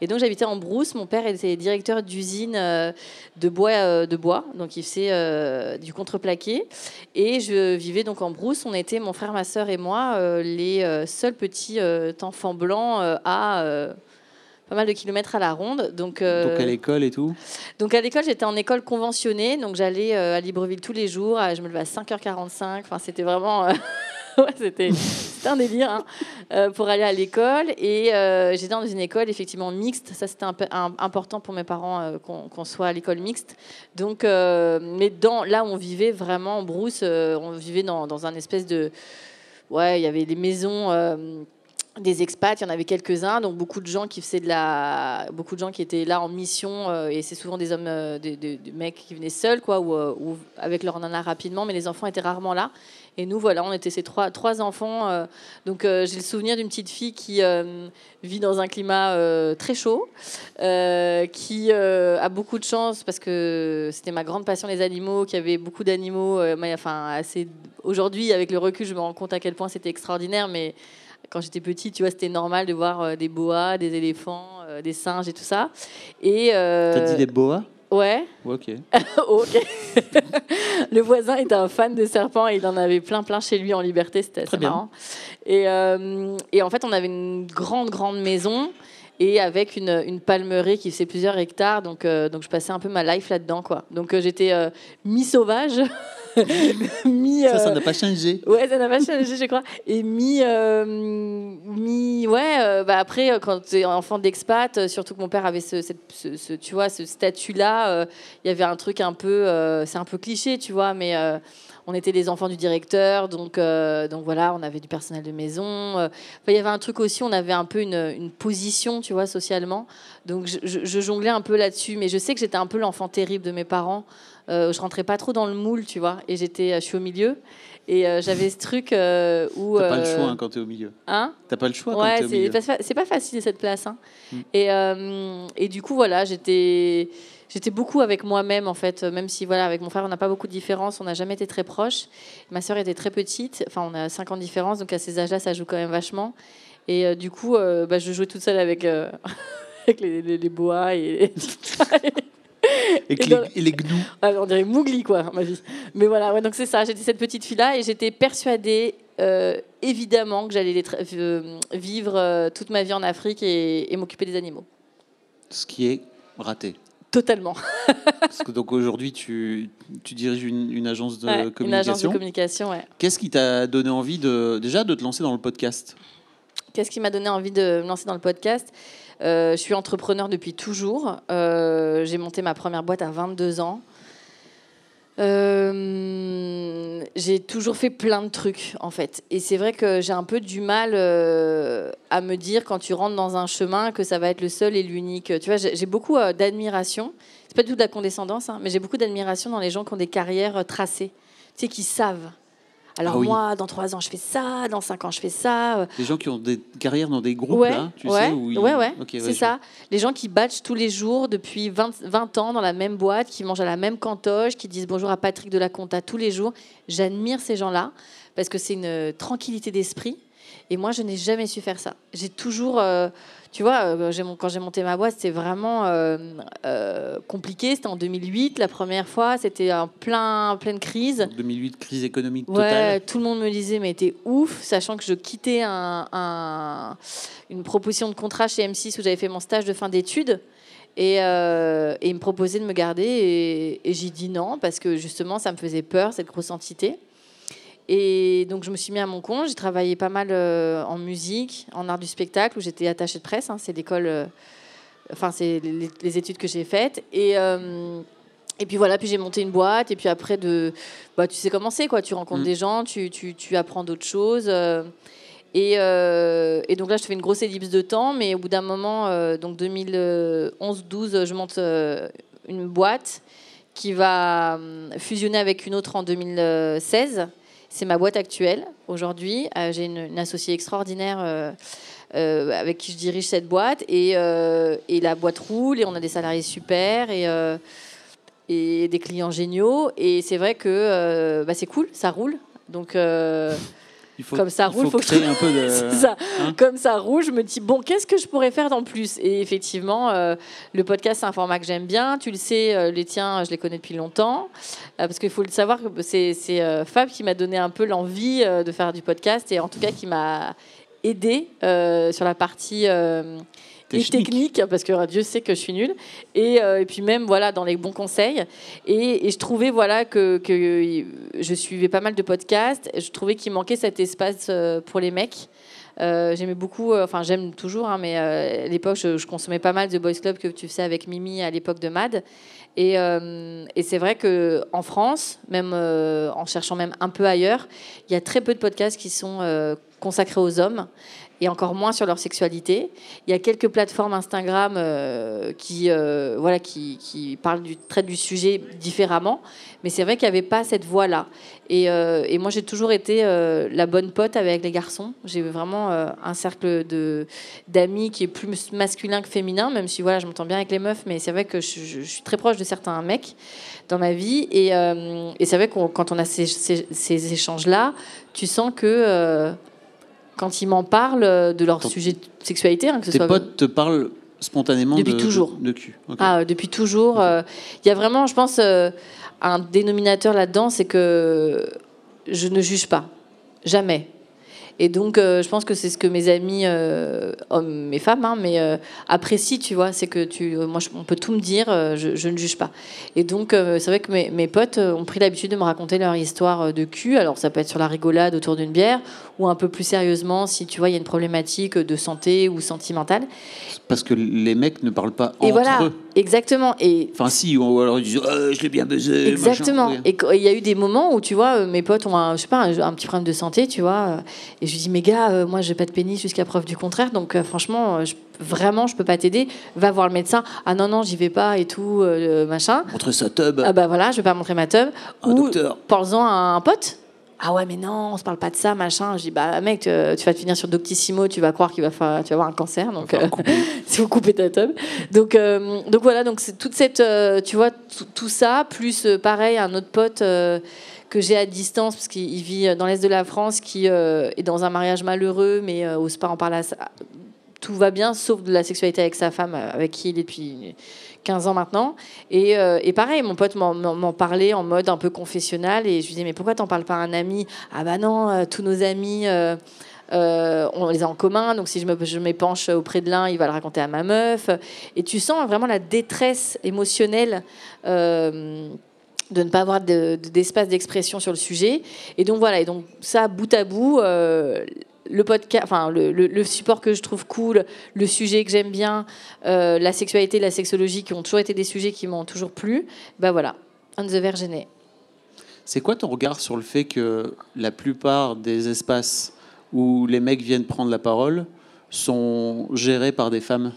Et donc j'habitais en brousse. Mon père était directeur d'usine euh, de bois, euh, de bois. Donc il faisait euh, du contreplaqué. Et je vivais donc en brousse. On était, mon frère, ma sœur et moi, les seuls petits enfants blancs à pas mal de kilomètres à la ronde. Donc, euh, Donc à l'école et tout. donc à l'école, j'étais en école conventionnée, donc j'allais euh, à Libreville tous les jours, euh, je me levais à 5h45, enfin c'était vraiment... ouais, c'était un délire hein, euh, pour aller à l'école. Et euh, j'étais dans une école effectivement mixte, ça c'était un peu important pour mes parents euh, qu'on soit à l'école mixte. Donc, mais dans, là où on vivait vraiment en brousse, on vivait dans, dans un espèce de... Ouais, il y avait des maisons... des expats, il y en avait quelques-uns, donc beaucoup de gens qui faisaient de la, beaucoup de gens qui étaient là en mission, euh, et c'est souvent des hommes, euh, des, mecs qui venaient seuls, quoi, ou, euh, ou avec leur nana rapidement, mais les enfants étaient rarement là. Et nous, voilà, on était ces trois, enfants. donc j'ai le souvenir d'une petite fille qui vit dans un climat très chaud, qui a beaucoup de chance parce que c'était ma grande passion les animaux, qui avait beaucoup d'animaux. enfin, assez. Aujourd'hui, avec le recul, je me rends compte à quel point c'était extraordinaire, mais quand j'étais petite, tu vois, c'était normal de voir euh, des boas, des éléphants, euh, des singes et tout ça. Et euh, T'as dit des boas? Ouais, Ok. ok. le voisin était un fan de serpents et il en avait plein, plein chez lui en liberté. C'était assez Très bien. marrant. Et, euh, et en fait, on avait une grande, grande maison et avec une, une palmeraie qui faisait plusieurs hectares. Donc, euh, donc je passais un peu ma life là-dedans, quoi. Donc euh, j'étais mi-sauvage, mi. Ça, ça euh, n'a pas changé. Ouais, ça n'a pas changé, je crois. Et mi, euh, mi, ouais. euh, bah après, quand tu es enfant d'expat, surtout que mon père avait ce, cette- ce- ce- tu vois, ce statut-là, il y avait un truc un peu, c'est un peu cliché, tu vois, mais on était les enfants du directeur, donc, euh, donc voilà, on avait du personnel de maison. Enfin, il y avait un truc aussi, on avait un peu une, une position, tu vois, socialement. Donc je jonglais un peu là-dessus, mais je sais que j'étais un peu l'enfant terrible de mes parents. Euh, je rentrais pas trop dans le moule, tu vois. Et j'étais, je suis au milieu. Et euh, j'avais ce truc euh, où. T'as pas le euh, choix hein, quand t'es au milieu. Hein T'as pas le choix quand Ouais, t'es au c'est milieu. c'est pas facile cette place. hein. Mm. Et, euh, et du coup, voilà, j'étais. J'étais beaucoup avec moi-même en fait, même si voilà avec mon frère on n'a pas beaucoup de différence, on n'a jamais été très proches. Ma sœur était très petite, enfin on a 5 ans de différence, donc à ces âges-là ça joue quand même vachement. Et euh, du coup, euh, bah, je jouais toute seule avec, euh, avec les, les, les boas et, Et, que et dans- les, et les gnous. ah, on dirait Mougli, quoi, ma vie. Mais voilà, ouais, donc c'est ça. J'étais cette petite fille-là et j'étais persuadée, euh, évidemment, que j'allais euh, vivre euh, toute ma vie en Afrique et, et m'occuper des animaux. Ce qui est raté. Totalement. Parce que donc aujourd'hui, tu, tu diriges une, une agence de Ouais, une agence de communication. communication, ouais. Qu'est-ce qui t'a donné envie de déjà de te lancer dans le podcast? Qu'est-ce qui m'a donné envie de me lancer dans le podcast? Euh, Je suis entrepreneur depuis toujours. Euh, J'ai monté ma première boîte à 22 ans. Euh, j'ai toujours fait plein de trucs en fait. Et c'est vrai que j'ai un peu du mal à me dire quand tu rentres dans un chemin que ça va être le seul et l'unique. Tu vois j'ai beaucoup euh, d'admiration. C'est pas du tout de la condescendance hein, mais j'ai beaucoup d'admiration dans les gens qui ont des carrières tracées. Tu qui savent alors Ah oui. moi dans trois ans je fais ça dans cinq ans je fais ça euh, Les gens qui ont des carrières dans des groupes ouais, là, tu ouais, sais où ils- ouais, ouais, c'est ça. Les gens qui batchent tous les jours depuis 20, 20 ans dans la même boîte, qui mangent à la même cantoche, qui disent bonjour à Patrick de la Conta tous les jours. J'admire ces gens-là parce que c'est une euh, tranquillité d'esprit. Et moi, je n'ai jamais su faire ça. J'ai toujours, euh, tu vois, euh, quand j'ai monté ma boîte, c'était vraiment euh, euh, compliqué. C'était en 2008, la première fois. C'était en plein, pleine crise. 2008 crise économique Ouais, totale. tout le monde me disait, mais t'es ouf, sachant que je quittais un, un- une proposition de contrat chez M6 où j'avais fait mon stage de fin d'études. Et, euh, et ils me proposaient de me garder. Et, et j'ai dit non, parce que justement, ça me faisait peur, cette grosse entité. Et donc, je me suis mis à mon compte. J'ai travaillé pas mal euh, en musique, en art du spectacle, où j'étais attachée de presse. hein. c'est l'école, euh, enfin, c'est les, les études que j'ai faites. Et. euh, et puis voilà, puis j'ai monté une boîte, et puis après, de, bah, tu sais comment c'est, quoi. Tu rencontres Mm. des gens, tu, tu, tu apprends d'autres choses. euh, et, euh, et donc là, je fais une grosse ellipse de temps, mais au bout d'un moment, euh, donc 2011-12, je monte euh, une boîte qui va fusionner avec une autre en 2016. C'est ma boîte actuelle aujourd'hui. Euh, J'ai une, associée extraordinaire euh, euh, avec qui je dirige cette boîte. Et, et la boîte roule et on a des salariés super et, et des clients géniaux. Et c'est vrai que bah, c'est cool, ça roule. Donc, Il faut, Comme ça il roule, faut que un peu de. c'est ça. hein Comme ça roule, je me dis, bon, qu'est-ce que je pourrais faire en plus? Et effectivement, euh, le podcast, c'est un format que j'aime bien. Tu le sais, euh, les tiens, je les connais depuis longtemps. Euh, parce qu'il faut le savoir, que c'est Fab qui m'a donné un peu l'envie de faire du podcast et en tout cas qui m'a aidé sur la partie Technique. technique, parce que Dieu sait que je suis nulle. Et, euh, et puis même, voilà, dans les bons conseils. Et, et je trouvais, voilà, que, que je suivais pas mal de podcasts. Je trouvais qu'il manquait cet espace euh, pour les mecs. Euh, J'aimais beaucoup, euh, enfin j'aime toujours, hein, mais euh, à l'époque je, je consommais pas mal de Boys Club que tu faisais avec Mimi à l'époque de Mad. Et, et c'est vrai que en France, même en cherchant même un peu ailleurs, il y a très peu de podcasts qui sont consacrés aux hommes et encore moins sur leur sexualité. Il y a quelques plateformes Instagram euh, qui, euh, voilà, qui, parlent du, traitent du sujet différemment, mais c'est vrai qu'il n'y avait pas cette voix-là. Et, euh, moi, j'ai toujours été la bonne pote avec les garçons. J'ai vraiment un cercle d'amis qui est plus masculin que féminin, même si voilà, je m'entends bien avec les meufs, mais c'est vrai que je, suis très proche de certains mecs dans ma vie. Et, c'est vrai que quand on a ces, échanges-là, tu sens que quand ils m'en parlent euh, de leur Ton- sujet de sexualité, hein, que ce Tes soit potes te parlent spontanément Depuis de, toujours. de, de cul. Ah, euh, depuis toujours. euh, Il y a vraiment, je pense, euh, un dénominateur là-dedans, c'est que je ne juge pas. Jamais. Et donc, euh, je pense que c'est ce que mes amis, euh, hommes et femmes, hein, mais euh, apprécient, tu vois. C'est que tu, euh, moi, je- on peut tout me dire, je, je ne juge pas. Et donc, c'est vrai que mes, mes potes ont pris l'habitude de me raconter leur histoire de cul. Alors, ça peut être sur la rigolade autour d'une bière, ou un peu plus sérieusement, si tu vois, il y a une problématique de santé ou sentimentale. Parce que les mecs ne parlent pas Et entre voilà. eux. Exactement. Et Enfin, si, ou alors ils disent Ah, je l'ai bien baisé. Exactement. machin. Et il y a eu des moments où, tu vois, euh, mes potes ont un, je sais pas, un, un petit problème de santé, tu vois. euh, Et je lui dis, mais gars, euh, moi, j'ai pas de pénis jusqu'à preuve du contraire. Donc, euh, franchement, euh, je- vraiment, je peux pas t'aider. Va voir le médecin. Ah non, non, j'y vais pas et tout, euh, machin. Montrer sa tub. Ah bah voilà, je vais pas montrer ma teub. Un Ou docteur. parle-en à un pote. Ah ouais, mais non, on se parle pas de ça, machin. Je dis, bah mec, tu, tu vas te finir sur Doctissimo, tu vas croire qu'il va faire, tu vas avoir un cancer. Donc, euh, si vous coupez ta tub. Donc, euh, donc voilà, donc c'est toute cette, euh, tu vois, tout, ça, plus euh, pareil, un autre pote euh, que j'ai à distance, parce qu'il il vit dans l'Est de la France, qui euh, est dans un mariage malheureux, mais euh, ose pas en parler à Tout va bien, sauf de la sexualité avec sa femme, euh, avec qui il est depuis 15 ans maintenant. Et, euh, et pareil, mon pote m'en- parlait en mode un peu confessionnal, et je lui disais, mais pourquoi t'en parles pas à un ami? Ah bah non, euh, tous nos amis... euh, on les a en commun, donc si je me- je m'épanche auprès de l'un, il va le raconter à ma meuf. Et tu sens vraiment la détresse émotionnelle de ne pas avoir de- de- d'espace d'expression sur le sujet. Et donc voilà, et donc ça, bout à bout, le podcast, enfin le, le- support que je trouve cool, le sujet que j'aime bien, euh, la sexualité, la sexologie, qui ont toujours été des sujets qui m'ont toujours plu, bah voilà, On the né. C'est quoi ton regard sur le fait que la plupart des espaces où les mecs viennent prendre la parole sont gérés par des femmes?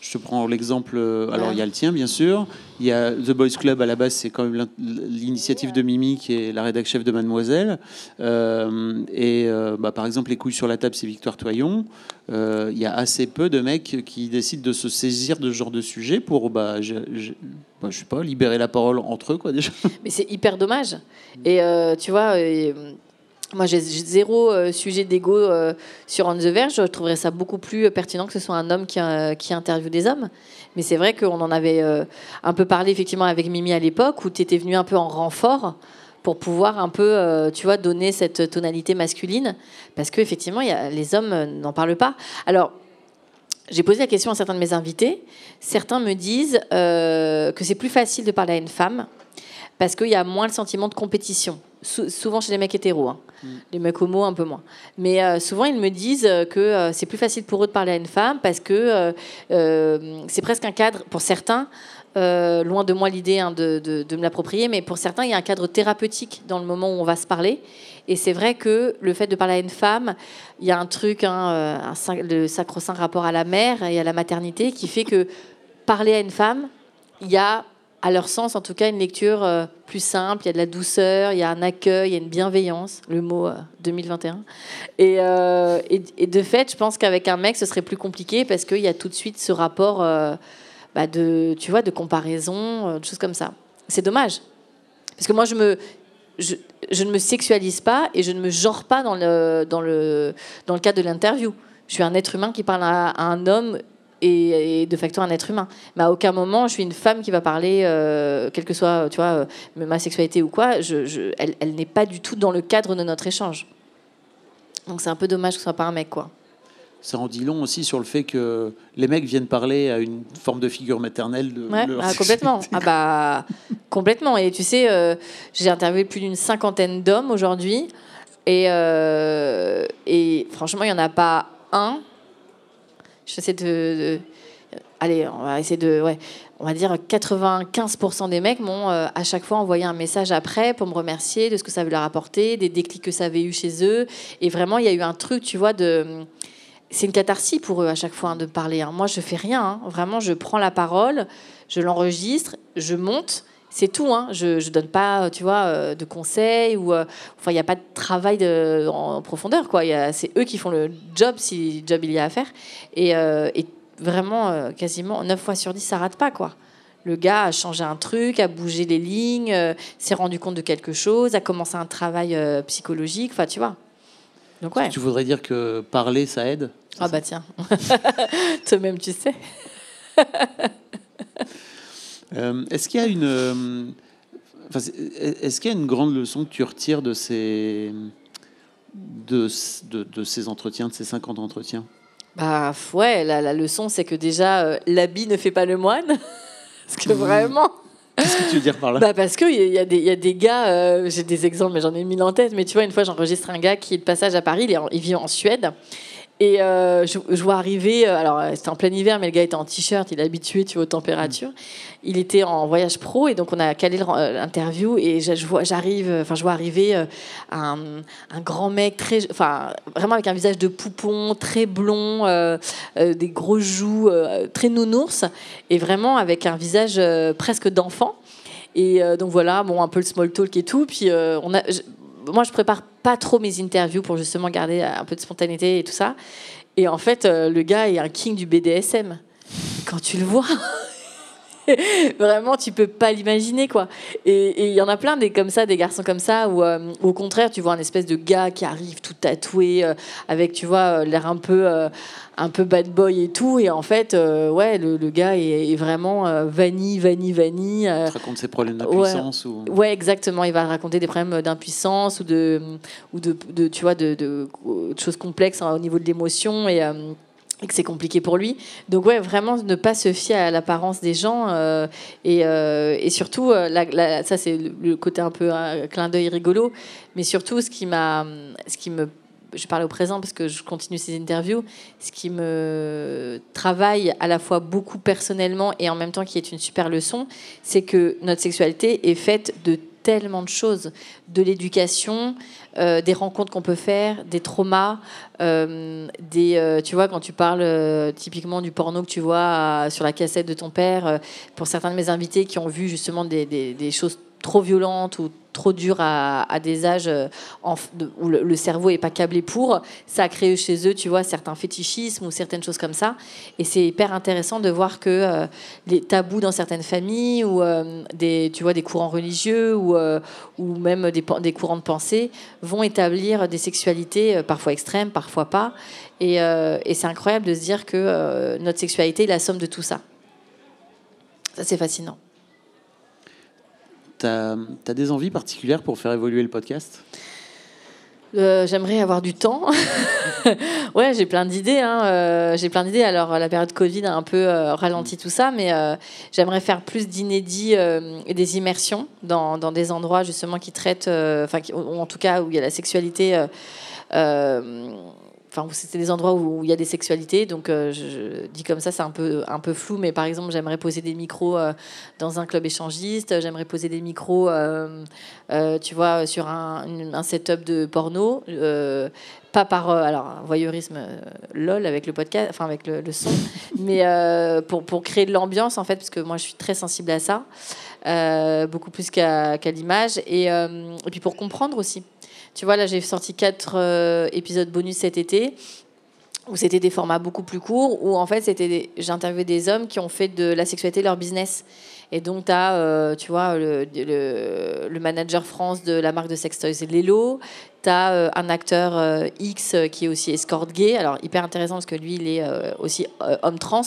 Je te prends l'exemple, euh, alors Ouais. il y a le tien bien sûr, il y a The Boys Club à la base, c'est quand même l'in- l'initiative de Mimi qui est la rédac chef de Mademoiselle. Euh, et euh, bah, par exemple, Les couilles sur la table, c'est Victoire Toyon. Euh, Il y a assez peu de mecs qui décident de se saisir de ce genre de sujet pour, bah, je, je, bah, je sais pas, libérer la parole entre eux quoi déjà. Mais c'est hyper dommage. Et tu vois, moi j'ai zéro euh, sujet d'ego euh, sur On the Verge. Je trouverais ça beaucoup plus euh, pertinent que ce soit un homme qui, interviewe des hommes. Mais c'est vrai qu'on en avait un peu parlé effectivement avec Mimi à l'époque, où tu étais venu un peu en renfort pour pouvoir un peu, tu vois, donner cette tonalité masculine. Parce qu'effectivement, les hommes n'en parlent pas. Alors, j'ai posé la question à certains de mes invités. Certains me disent que c'est plus facile de parler à une femme parce qu'il y a moins le sentiment de compétition. Sou- souvent chez les mecs hétéros, hein. Les mecs homo un peu moins. Mais euh, souvent ils me disent euh, que euh, c'est plus facile pour eux de parler à une femme parce que c'est presque un cadre pour certains. loin de moi l'idée hein, de, de- de me l'approprier, mais pour certains, il y a un cadre thérapeutique dans le moment où on va se parler. Et c'est vrai que le fait de parler à une femme, il y a un truc, hein, un le sacro-saint rapport à la mère et à la maternité, qui fait que parler à une femme, il y a, à leur sens en tout cas, une lecture euh, plus simple, il y a de la douceur, il y a un accueil, il y a une bienveillance, le mot euh, 2021. Et, euh, et, de fait, je pense qu'avec un mec, ce serait plus compliqué parce qu'il y a tout de suite ce rapport euh, bah, de, tu vois, de comparaison, euh, de choses comme ça. C'est dommage. Parce que moi, je me... Je, ne me sexualise pas et je ne me genre pas dans le, dans le, dans le cadre de l'interview. Je suis un être humain qui parle à un homme et, et de facto un être humain. Mais à aucun moment, je suis une femme qui va parler, euh, quelle que soit, tu vois, euh, ma sexualité ou quoi, je, je- elle, elle n'est pas du tout dans le cadre de notre échange. Donc c'est un peu dommage que ce soit pas un mec, quoi. Ça en dit long aussi sur le fait que les mecs viennent parler à une forme de figure maternelle de Ouais, leur ah, complètement. Ah bah complètement. Et tu sais, euh, j'ai interviewé plus d'une cinquantaine d'hommes aujourd'hui, et euh, et franchement, il y en a pas un. J'essaie de, de- allez, on va essayer de, ouais, on va dire 95% des mecs m'ont euh, à chaque fois envoyé un message après pour me remercier de ce que ça veut leur apporter, des déclics que ça avait eu chez eux, et vraiment, il y a eu un truc, tu vois, de c'est une catharsis pour eux à chaque fois hein, de parler. hein. Moi, je fais rien. hein. Vraiment, je prends la parole, je l'enregistre, je monte. C'est tout. Hein. Je ne donne pas, tu vois, euh, de conseils ou. euh, enfin, il n'y a pas de travail de, en profondeur, quoi. C'est eux qui font le job si job il y a à faire. Et, euh, et vraiment, euh, quasiment 9 fois sur 10, ça rate pas, quoi. Le gars a changé un truc, a bougé les lignes, s'est rendu compte de quelque chose, a commencé un travail psychologique. Enfin, tu vois. Donc ouais. Tu voudrais dire que parler, ça aide? Ah bah tiens, toi-même tu sais. Euh, Est-ce qu'il y a une, euh, enfin, est-ce qu'il y a une grande leçon que tu retires de ces, de, de, de ces entretiens, de ces 50 entretiens? Bah ouais, la, la leçon c'est que déjà euh, l'habit ne fait pas le moine. Parce que vraiment. Qu'est-ce que tu veux dire par là? Bah parce qu'il y, a- y, a des- y a des gars, euh, j'ai des exemples mais j'en ai mille en tête, mais tu vois une fois j'enregistre un gars qui est de passage à Paris, il, est en- il vit en Suède. Et euh, je, vois arriver, euh, alors euh, c'était en plein hiver, mais le gars était en t-shirt, il est habitué aux températures. Il était en voyage pro et donc on a calé l'interview et j'arrive, enfin je vois arriver un, grand mec très, enfin vraiment avec un visage de poupon, très blond, des gros joues, très nounours et vraiment avec un visage presque d'enfant. Et donc voilà, bon un peu le small talk et tout. Puis on a, moi je prépare pas trop mes interviews pour justement garder un peu de spontanéité et tout ça. Et en fait, euh, le gars est un king du BDSM. Quand tu le vois, vraiment, tu peux pas l'imaginer, quoi. Et il y en a plein des comme ça, des garçons comme ça, où euh, au contraire, tu vois un espèce de gars qui arrive tout tatoué, euh, avec, tu vois, euh, l'air un peu, euh, un peu bad boy et tout. Et en fait, ouais, le, le gars est, est vraiment vanille, vanille, vanille. Tu racontes ses problèmes Ouais. d'impuissance ou... Ouais, exactement. Il va raconter des problèmes d'impuissance ou de, ou de, de- tu vois, de, de- de choses complexes hein, au niveau de l'émotion et, et que c'est compliqué pour lui. Donc ouais, vraiment ne pas se fier à l'apparence des gens euh, et, euh, et surtout, euh, ça c'est le, le côté un peu un clin d'œil rigolo, mais surtout ce qui m'a, ce qui me je parle au présent parce que je continue ces interviews. Ce qui me travaille à la fois beaucoup personnellement et en même temps qui est une super leçon, c'est que notre sexualité est faite de tellement de choses, de l'éducation, euh, des rencontres qu'on peut faire, des traumas, euh, des, euh, tu vois, quand tu parles typiquement du porno que tu vois sur la cassette de ton père, pour certains de mes invités qui ont vu justement des- des choses trop violentes ou trop dures à, des âges euh, où le, cerveau est pas câblé pour, ça a créé chez eux, tu vois, certains fétichismes ou certaines choses comme ça. Et c'est hyper intéressant de voir que euh, les tabous dans certaines familles ou euh, des, tu vois, des courants religieux ou, ou même des, courants de pensée vont établir des sexualités parfois extrêmes, parfois pas. Et, et c'est incroyable de se dire que notre sexualité est la somme de tout ça. Ça, c'est fascinant. T'as as des envies particulières pour faire évoluer le podcast? Euh, J'aimerais avoir du temps. ouais, j'ai plein d'idées. hein, euh, j'ai plein d'idées. Alors, la période Covid a un peu euh, ralenti tout ça, mais j'aimerais faire plus d'inédits et des immersions dans, des endroits justement qui traitent, enfin, en tout cas où il y a la sexualité. Enfin, c'était des endroits où il y a des sexualités, donc euh, je, je dis comme ça, c'est un peu, un peu flou, mais par exemple, j'aimerais poser des micros euh, dans un club échangiste, j'aimerais poser des micros, euh, euh, tu vois, sur un, un setup de porno, pas par alors voyeurisme lol avec le podcast, enfin avec le, le son, mais pour, pour créer de l'ambiance en fait, parce que moi je suis très sensible à ça, beaucoup plus qu'à l'image, et, et puis pour comprendre aussi. Tu vois, là j'ai sorti quatre euh, épisodes bonus cet été où c'était des formats beaucoup plus courts, où en fait c'était interviewé des hommes qui ont fait de la sexualité leur business. Et donc, tu as, tu vois, le, le, manager France de la marque de sextoys Lelo. Tu as un acteur euh, X euh, qui est aussi escort gay. Alors, hyper intéressant parce que lui, il est euh, aussi euh, homme trans.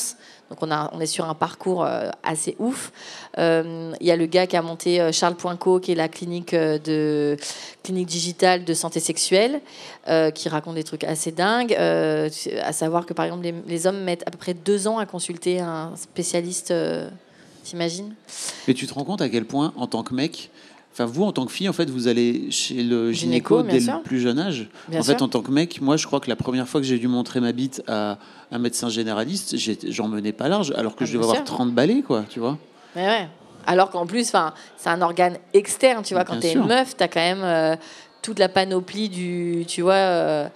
Donc, on, a, on est sur un parcours euh, assez ouf. Euh, Il y a le gars qui a monté euh, Charles Poinco, qui est la clinique, de, clinique digitale de santé sexuelle, qui raconte des trucs assez dingues. À savoir que, par exemple, les, les hommes mettent à peu près deux ans à consulter un spécialiste. T'imagines? Mais tu te rends compte à quel point, en tant que mec, enfin vous, en tant que fille, en fait, vous allez chez le gynéco, dès sûr. le plus jeune âge. Bien en sûr. fait, en tant que mec, moi, je crois que la première fois que j'ai dû montrer ma bite à un médecin généraliste, j'en menais pas large, alors que Ah, je devais avoir sûr. 30 balais, quoi, tu vois. Mais ouais. Alors qu'en plus, c'est un organe externe, tu vois. Quand Bien t'es sûr. une meuf, t'as quand même euh, toute la panoplie du, tu vois, euh,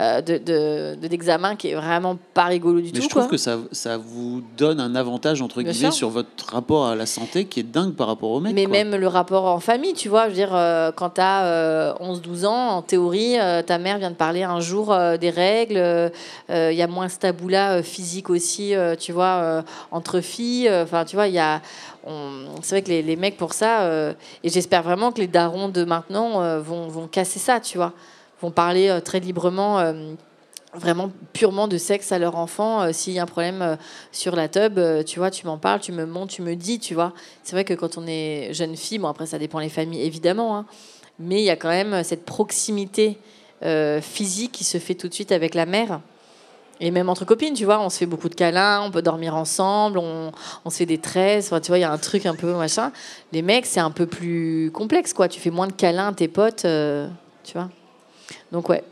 euh, de, de, qui est vraiment pas rigolo du Mais tout. je trouve quoi. que ça, ça vous donne un avantage, entre Bien guillemets, sûr. sur votre rapport à la santé qui est dingue par rapport aux mecs. Mais quoi. même le rapport en famille, tu vois, je veux dire, euh, quand tu as 11-12 ans, en théorie, euh, ta mère vient de parler un jour euh, des règles, il y a moins ce tabou-là euh, physique aussi, euh, tu vois, euh, entre filles. Enfin, tu vois, il y a. C'est vrai que les, les mecs, pour ça, euh, et j'espère vraiment que les darons de maintenant euh, vont, vont casser ça, tu vois, vont parler euh, très librement. euh, vraiment purement de sexe à leur enfant. Euh, S'il y a un problème sur la tub, tu vois, tu m'en parles, tu me montres, tu me dis, tu vois. C'est vrai que quand on est jeune fille, bon après ça dépend les familles évidemment, hein, mais il y a quand même cette proximité physique qui se fait tout de suite avec la mère. Et même entre copines, tu vois, on se fait beaucoup de câlins, on peut dormir ensemble, on, on se fait des tresses, tu vois, il y a un truc un peu machin. Les mecs, c'est un peu plus complexe, quoi. Tu fais moins de câlins à tes potes, tu vois. Donc ouais.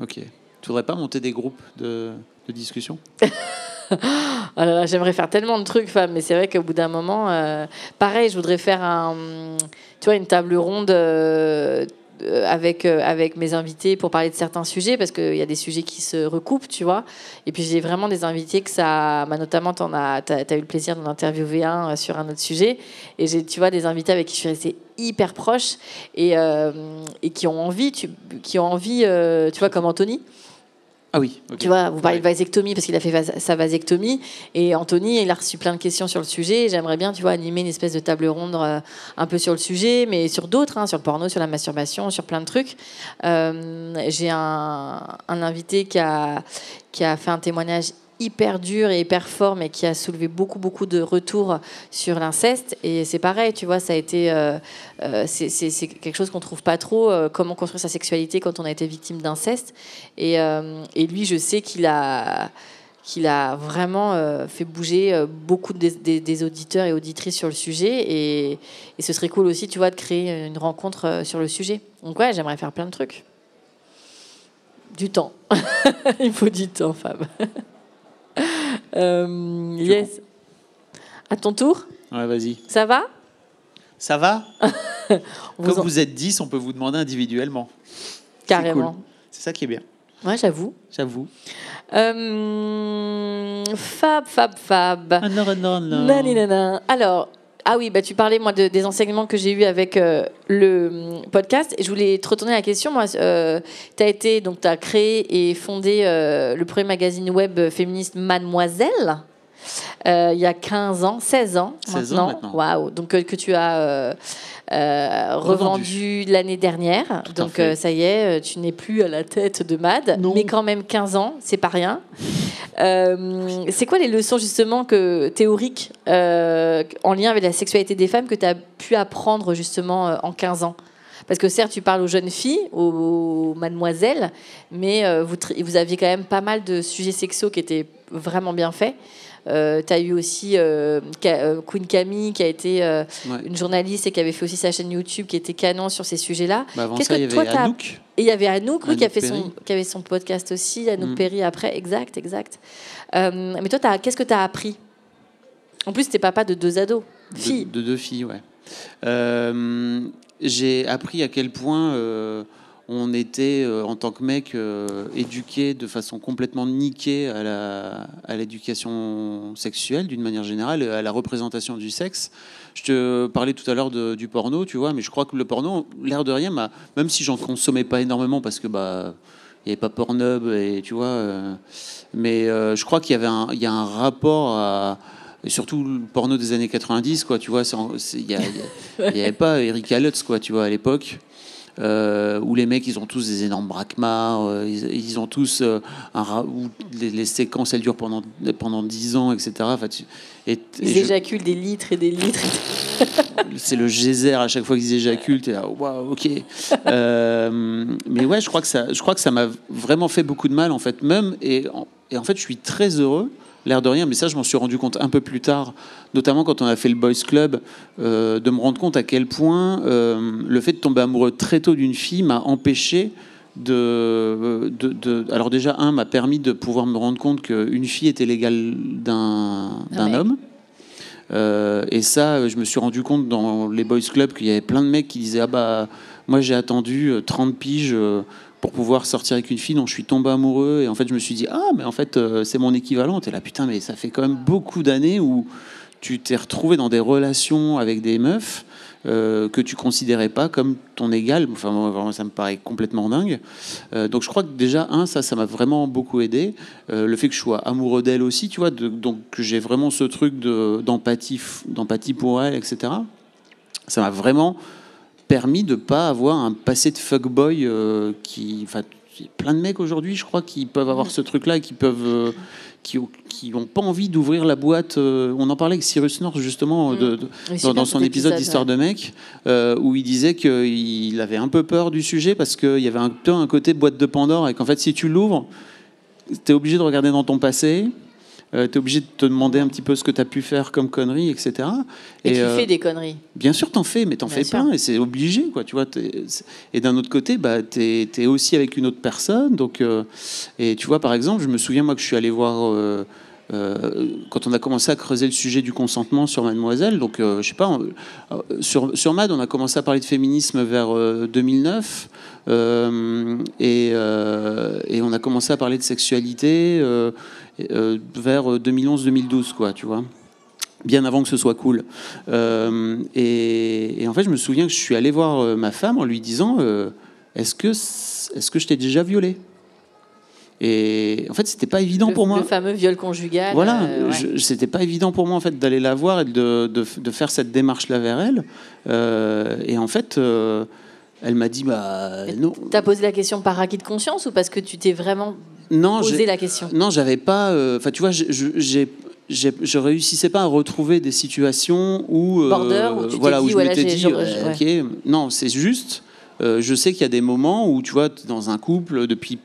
Ok. Tu voudrais pas monter des groupes de, de discussion là là, j'aimerais faire tellement de trucs, femme, mais c'est vrai qu'au bout d'un moment, euh, pareil, je voudrais faire un, tu vois, une table ronde euh, avec, euh, avec mes invités pour parler de certains sujets, parce qu'il y a des sujets qui se recoupent, tu vois. Et puis j'ai vraiment des invités que ça, bah, notamment, tu as, as, eu le plaisir d'en interviewer un euh, sur un autre sujet. Et j'ai, tu vois, des invités avec qui je suis restée hyper proche et, euh, et qui ont envie, tu, qui ont envie, euh, tu vois, comme Anthony. Ah oui. Tu vois, vous parlez de vasectomie parce qu'il a fait vas- sa vasectomie. Et Anthony, il a reçu plein de questions sur le sujet. Et J'aimerais bien, tu vois, animer une espèce de table ronde euh, un peu sur le sujet, mais sur d'autres, hein, sur le porno, sur la masturbation, sur plein de trucs. Euh, J'ai un, un invité qui a, qui a fait un témoignage hyper dur et hyper fort, mais qui a soulevé beaucoup, beaucoup de retours sur l'inceste. Et c'est pareil, tu vois, ça a été... euh, euh, c'est quelque chose qu'on trouve pas trop, euh, comment construire sa sexualité quand on a été victime d'inceste. Et, euh, et lui, je sais qu'il a qu'il a vraiment fait bouger beaucoup des, auditeurs et auditrices sur le sujet. Et, et ce serait cool aussi, tu vois, de créer une rencontre sur le sujet. Donc ouais, j'aimerais faire plein de trucs. Du temps. Il faut du temps, Fab. Euh, yes. À ton tour, Ouais, vas-y. ça va? Ça va? Comme vous en- vous êtes 10, on peut vous demander individuellement. Carrément. cool. C'est ça qui est bien, Ouais, j'avoue. j'avoue. Euh, fab, fab, fab. Ah non, non, non. Naninana. Alors, ah oui, bah, tu parlais moi de- des enseignements que j'ai eus avec euh, le hum, podcast. Et je voulais te retourner la question. Moi, tu as été, donc tu as créé et fondé euh, le premier magazine web féministe Mademoiselle. euh, il y a 15 ans, 16 ans 16 maintenant. Waouh! Donc, euh, que tu as euh, revendu l'année dernière. Tout Donc, euh, ça y est, euh, tu n'es plus à la tête de Mad. Non. Mais quand même 15 ans, c'est pas rien. Euh, c'est quoi les leçons justement que théoriques en lien avec la sexualité des femmes que tu as pu apprendre justement en 15 ans? Parce que certes, tu parles aux jeunes filles, aux, mademoiselles, mais vous, vous aviez quand même pas mal de sujets sexuels qui étaient vraiment bien faits. Euh, tu as eu aussi euh, euh, Queen Camille qui a été euh, Ouais. une journaliste et qui avait fait aussi sa chaîne YouTube qui était canon sur ces sujets-là. Bah, avant Qu'est-ce ça, il y que toi, avait Anouk. Et il y avait Anouk, oui, qui, a fait son, qui avait son podcast aussi, Anouk Mm. Perry après, exact, exact. Mais toi, t'as- qu'est-ce que tu as appris? En plus, t'es papa de deux ados, De- filles. De, deux filles, ouais. J'ai appris à quel point on était, euh, en tant que mec, euh, éduqué de façon complètement niquée à l'éducation sexuelle, d'une manière générale, à la représentation du sexe. Je te parlais tout à l'heure du porno, tu vois, mais je crois que le porno, l'air de rien, même si j'en consommais pas énormément parce que bah il n'y avait pas Pornhub et tu vois, euh, mais je crois qu'il y avait un, a un rapport à et surtout le porno des années 90, quoi, tu vois, il n'y avait pas Erika Lutz, quoi, tu vois, à l'époque, euh, où les mecs, ils ont tous des énormes braquemars, euh, ils, ils ont tous euh, un où les, les séquences, elles durent pendant, pendant 10 ans, etc. Enfin, tu- et, et Ils je- éjaculent des litres et des litres. c'est le geyser à chaque fois qu'ils éjaculent. T'es là, waouh, ok. Euh, mais ouais, je crois que ça, je crois que ça m'a vraiment fait beaucoup de mal en fait, même et en, et en fait, je suis très heureux. L'air de rien, mais ça, je m'en suis rendu compte un peu plus tard, notamment quand on a fait le Boys Club, euh, de me rendre compte à quel point euh, le fait de tomber amoureux très tôt d'une fille m'a empêché de, de, de- Alors déjà, un m'a permis de pouvoir me rendre compte qu'une fille était l'égale d'un homme. Euh, et ça, euh, je me suis rendu compte dans les boys clubs qu'il y avait plein de mecs qui disaient ah bah moi j'ai attendu euh, 30 piges euh, pour pouvoir sortir avec une fille dont je suis tombé amoureux et en fait je me suis dit ah mais en fait euh, c'est mon équivalent. Et là putain mais ça fait quand même beaucoup d'années où tu t'es retrouvé dans des relations avec des meufs euh, que tu considérais pas comme ton égal. Enfin, moi, ça me paraît complètement dingue. Euh, donc, je crois que déjà, un, ça, ça m'a vraiment beaucoup aidé. Le fait que je sois amoureux d'elle aussi, tu vois, de- donc que j'ai vraiment ce truc de- d'empathie, f- d'empathie pour elle, etc. Ça m'a vraiment permis de pas avoir un passé de fuckboy euh, qui, enfin, il y a plein de mecs aujourd'hui, je crois, qui peuvent avoir ce truc-là, et qui peuvent, euh, qui, qui ont pas envie d'ouvrir la boîte. euh, on en parlait avec Cyrus North justement Mm. de- de, Mais dans, son épisode d'Histoire ouais. de mec, euh, où il disait qu'il avait un peu peur du sujet parce qu'il y avait un peu un côté boîte de Pandore et qu'en fait, si tu l'ouvres, tu es obligé de regarder dans ton passé. Euh, tu es obligé de te demander un petit peu ce que tu as pu faire comme conneries, etc. Et, tu euh, fais des conneries. Bien sûr, t'en fais, mais t'en Bien fais sûr. plein et c'est obligé, quoi. Tu vois. Et d'un autre côté, bah, t'es es aussi avec une autre personne, donc. euh, et tu vois, par exemple, je me souviens moi que je suis allé voir. euh, quand on a commencé à creuser le sujet du consentement sur Mademoiselle, donc euh, je sais pas, on- sur, sur Mad, on a commencé à parler de féminisme vers euh, 2009, euh, et, et on a commencé à parler de sexualité vers 2011-2012, quoi, tu vois bien avant que ce soit cool. Euh, et, et en fait, je me souviens que je suis allé voir euh, ma femme en lui disant euh, Est-ce que, est-ce que je t'ai déjà violé? Et en fait, c'était pas évident le, pour moi. Le fameux viol conjugal. Voilà, euh, ouais. c'était pas évident pour moi en fait d'aller la voir et de, de, de faire cette démarche là vers elle. Euh, et en fait, euh, elle m'a dit bah non, T'as posé la question par acquis de conscience ou parce que tu t'es vraiment non, la question Non, j'avais pas. euh, Enfin, tu vois, j'ai- je- Je réussissais pas à retrouver des situations où, euh, Border, où tu voilà, où dit, je voilà, m'étais dit, ouais, ok, non, c'est juste. euh, je sais qu'il y a des moments où, tu vois, dans un couple depuis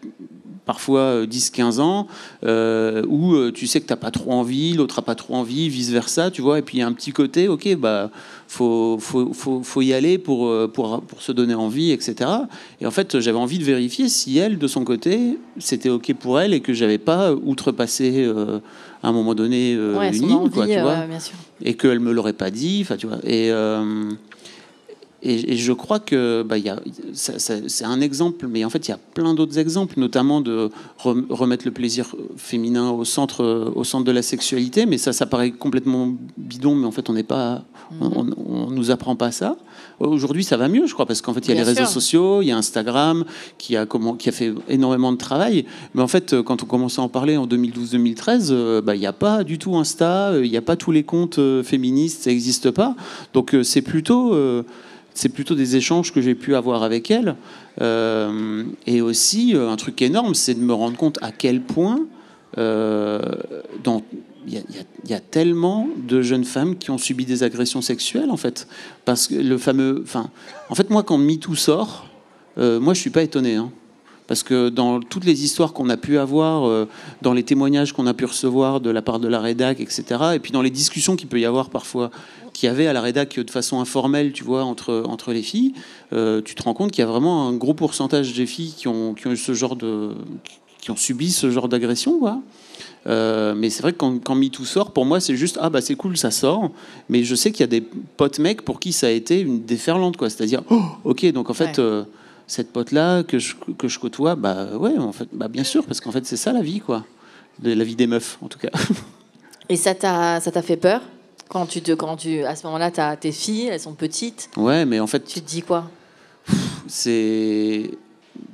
parfois euh, 10-15 ans, euh, où euh, tu sais que t'as pas trop envie, l'autre a pas trop envie, vice versa, tu vois, et puis il y a un petit côté, ok, bah faut faut, faut, faut y aller pour, euh, pour pour se donner envie, etc. Et en fait, j'avais envie de vérifier si elle, de son côté, c'était ok pour elle et que j'avais pas outrepassé euh, à un moment donné euh, Ouais, une ligne, quoi, tu euh, vois bien sûr. et qu'elle me l'aurait pas dit. Enfin, tu vois. Et, et, et je crois que bah, c'est un exemple, mais en fait, il y a plein d'autres exemples, notamment de rem- remettre le plaisir féminin au centre, au centre de la sexualité. Mais ça, ça paraît complètement bidon, mais en fait, on n'est pas, Mhm. on, on, on nous apprend pas ça. Aujourd'hui, ça va mieux, je crois, parce qu'en fait, il y a Bien les réseaux sûr. sociaux, il y a Instagram qui a, comment, qui a fait énormément de travail. Mais en fait, quand on commençait à en parler en 2012-2013, euh, bah, il n'y a pas du tout Insta, euh, il n'y a pas tous les comptes euh, féministes, ça n'existe pas. Donc c'est plutôt, euh, c'est plutôt des échanges que j'ai pu avoir avec elle. Euh, et aussi, euh, un truc énorme, c'est de me rendre compte à quel point euh, il y, a- tellement de jeunes femmes qui ont subi des agressions sexuelles en fait parce que le fameux en fait moi quand MeToo sort moi je suis pas étonné hein. Parce que dans toutes les histoires qu'on a pu avoir euh, dans les témoignages qu'on a pu recevoir de la part de la rédac etc et puis dans les discussions qu'il peut y avoir parfois qu'il y avait à la rédac de façon informelle tu vois entre entre les filles euh, tu te rends compte qu'il y a vraiment un gros pourcentage des filles qui ont qui ont eu ce genre de qui ont subi ce genre d'agression quoi euh, mais c'est vrai que quand, quand MeToo sort, pour moi, c'est juste ah bah c'est cool, ça sort. Mais je sais qu'il y a des potes mecs pour qui ça a été une déferlante, quoi. C'est-à-dire, oh, ok, donc en fait, Ouais. euh, cette pote-là que je, que je côtoie, bah ouais, en fait, bah bien sûr, parce qu'en fait, c'est ça la vie, quoi. La vie des meufs, en tout cas. Et ça t'a ça t'a fait peur quand tu te quand tu à ce moment-là t'as tes filles, elles sont petites? Ouais, mais en fait, Tu te dis quoi? c'est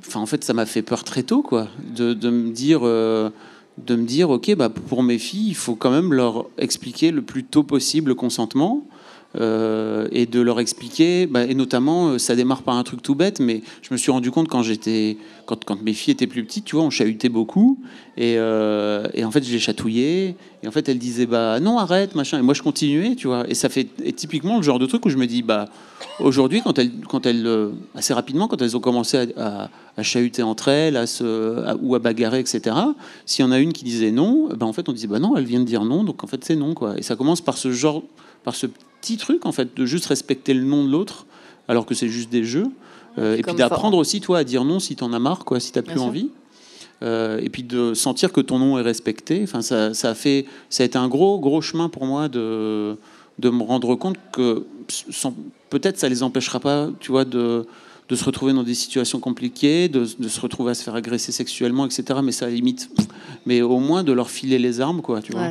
enfin en fait ça m'a fait peur très tôt quoi de, de me dire euh, de me dire ok bah pour mes filles il faut quand même leur expliquer le plus tôt possible le consentement euh, et de leur expliquer bah, et notamment euh, ça démarre par un truc tout bête mais je me suis rendu compte quand j'étais quand, quand mes filles étaient plus petites tu vois on chahutait beaucoup et, euh, et en fait je les chatouillais et en fait elles disaient bah non arrête machin et moi je continuais tu vois. Et ça fait et typiquement le genre de truc où je me dis bah aujourd'hui quand elles quand elles euh, assez rapidement quand elles ont commencé à, à- à chahuter entre elles à se à- ou à bagarrer etc s'il y en a une qui disait non ben en fait on disait bah non elle vient de dire non donc en fait c'est non quoi et ça commence par ce genre par ce petit truc en fait de juste respecter le nom de l'autre alors que c'est juste des jeux Euh, et puis d'apprendre aussi toi à dire non si t'en as marre quoi si t'as plus sûr. envie Euh, et puis de sentir que ton nom est respecté. Enfin, ça, ça a fait, ça a été un gros, gros chemin pour moi de, de me rendre compte que sans- peut-être ça les empêchera pas, tu vois, de, de se retrouver dans des situations compliquées, de, de se retrouver à se faire agresser sexuellement, etc. Mais ça limite, mais au moins de leur filer les armes, quoi, tu vois.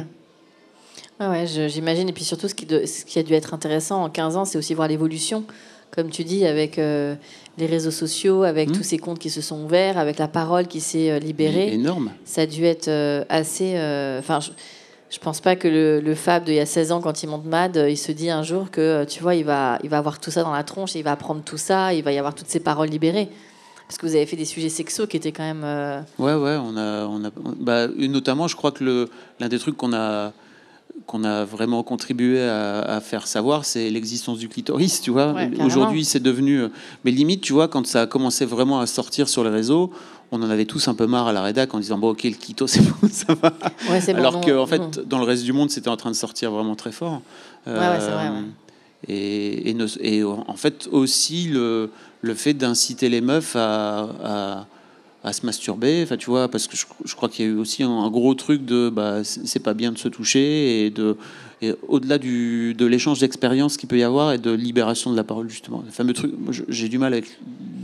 Ouais. Ouais, j'imagine. Et puis surtout, ce qui, de- ce qui a dû être intéressant en 15 ans, c'est aussi voir l'évolution, comme tu dis, avec euh, les réseaux sociaux, avec Mhm. tous ces comptes qui se sont ouverts, avec la parole qui s'est euh, libérée. Énorme. Ça a dû être euh, assez. Enfin, je, je pense pas que le, le Fab d'il y a 16 ans, quand il monte Mad, il se dit un jour que, tu vois, il va, il va avoir tout ça dans la tronche, et il va apprendre tout ça, il va y avoir toutes ces paroles libérées. Parce que vous avez fait des sujets sexos qui étaient quand même. euh, Ouais, ouais, on a, on a, bah, notamment, je crois que l'un des trucs qu'on a, qu'on a vraiment contribué à, à faire savoir, c'est l'existence du clitoris, tu vois. Ouais. Aujourd'hui, c'est devenu, euh, mais limite, tu vois, quand ça a commencé vraiment à sortir sur les réseaux, on en avait tous un peu marre à la rédac en disant bon ok le Quito c'est bon ça va Ouais, c'est bon, alors non, que en non. fait dans le reste du monde c'était en train de sortir vraiment très fort ouais, vrai, et, et, ne- et en fait aussi le, le fait d'inciter les meufs à, à, à se masturber enfin tu vois parce que je, je crois qu'il y a eu aussi un, un gros truc de bah c'est pas bien de se toucher et de et au-delà du, de l'échange d'expériences qu'il peut y avoir et de libération de la parole justement le fameux truc moi, j'ai du mal avec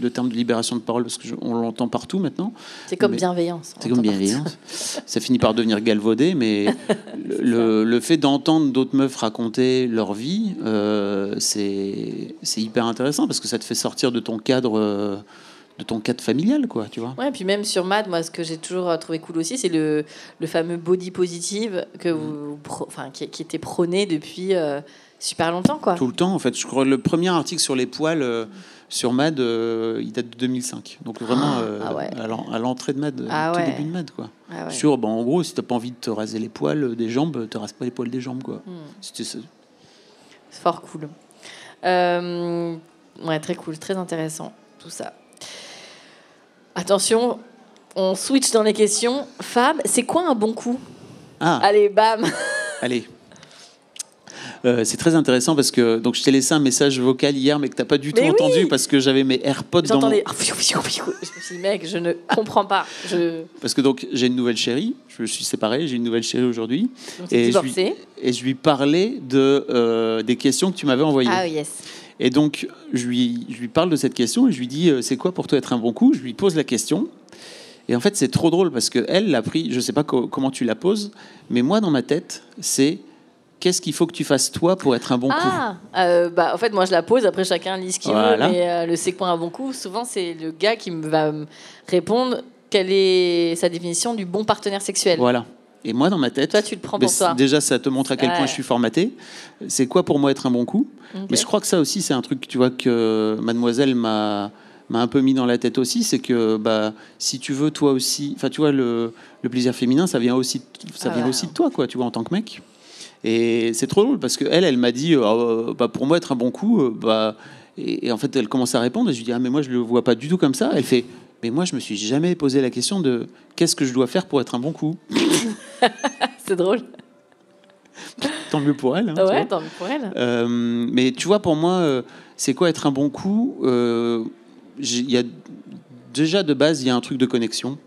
le terme de libération de parole parce que je- on l'entend partout maintenant C'est comme Mais- bienveillance. c'est comme bienveillance. Ça finit par devenir galvaudé, mais le fait d'entendre d'autres meufs raconter leur vie, euh, c'est c'est hyper intéressant parce que ça te fait sortir de ton cadre, euh, de ton cadre familial, quoi, tu vois. Ouais, puis même sur Mad, moi, ce que j'ai toujours euh, trouvé cool aussi, c'est le, le fameux body positive que Mm. vous, enfin, qui, qui était prôné depuis euh, super longtemps, quoi. Tout le temps, en fait. Je crois le premier article sur les poils euh, sur Mad, euh, il date de 2005. Donc vraiment euh, ah ouais. à l'en- à l'entrée de Mad, Ah tout ouais. début de Mad, quoi. Ah ouais. Sur, bah, en gros, si t'as pas envie de te raser les poils des jambes, te rase pas les poils des jambes, quoi. Hmm. C'est fort cool. Euh, ouais, très cool, très intéressant, tout ça. Attention, on switch dans les questions. Fab, c'est quoi un bon coup? Ah, Allez, bam Allez. Euh, c'est très intéressant parce que donc je t'ai laissé un message vocal hier mais que t'as pas du tout oui entendu parce que j'avais mes AirPods dans mon... J'entendais. Je me suis dit, mec, je ne comprends pas. Je parce que donc j'ai une nouvelle chérie je suis séparé j'ai une nouvelle chérie aujourd'hui et je, lui, et je lui parlais de euh, des questions que tu m'avais envoyées Ah yes. Et donc je lui je lui parle de cette question et je lui dis euh, c'est quoi pour toi être un bon coup? Je lui pose la question et en fait c'est trop drôle parce que elle l'a pris je sais pas co- comment tu la poses mais moi dans ma tête c'est qu'est-ce qu'il faut que tu fasses toi pour être un bon coup? Ah, euh, bah, en fait, moi je la pose, après chacun lit ce qu'il Voilà. veut, mais euh, le c'est quoi un bon coup, souvent c'est le gars qui me va me répondre quelle est sa définition du bon partenaire sexuel. Voilà. Et moi, dans ma tête, Toi, tu le prends pour toi. déjà, ça te montre à quel Ouais. point je suis formaté. C'est quoi pour moi être un bon coup? Mais je crois que ça aussi, c'est un truc, tu vois, que Mademoiselle m'a m'a un peu mis dans la tête aussi, c'est que bah si tu veux toi aussi, enfin tu vois le, le plaisir féminin, ça vient aussi, de- ça Ah vient ouais. aussi de toi quoi, tu vois en tant que mec. Et c'est trop drôle parce que elle, elle m'a dit, euh, bah, pour moi être un bon coup, euh, bah et, et en fait elle commence à répondre et je lui dis ah mais moi je le vois pas du tout comme ça. Elle fait mais moi je me suis jamais posé la question de qu'est-ce que je dois faire pour être un bon coup? C'est drôle. Tant mieux pour elle. hein, ouais, tant mieux pour elle. Euh, mais tu vois, pour moi, euh, c'est quoi être un bon coup Euh, y a déjà de base, il y a un truc de connexion.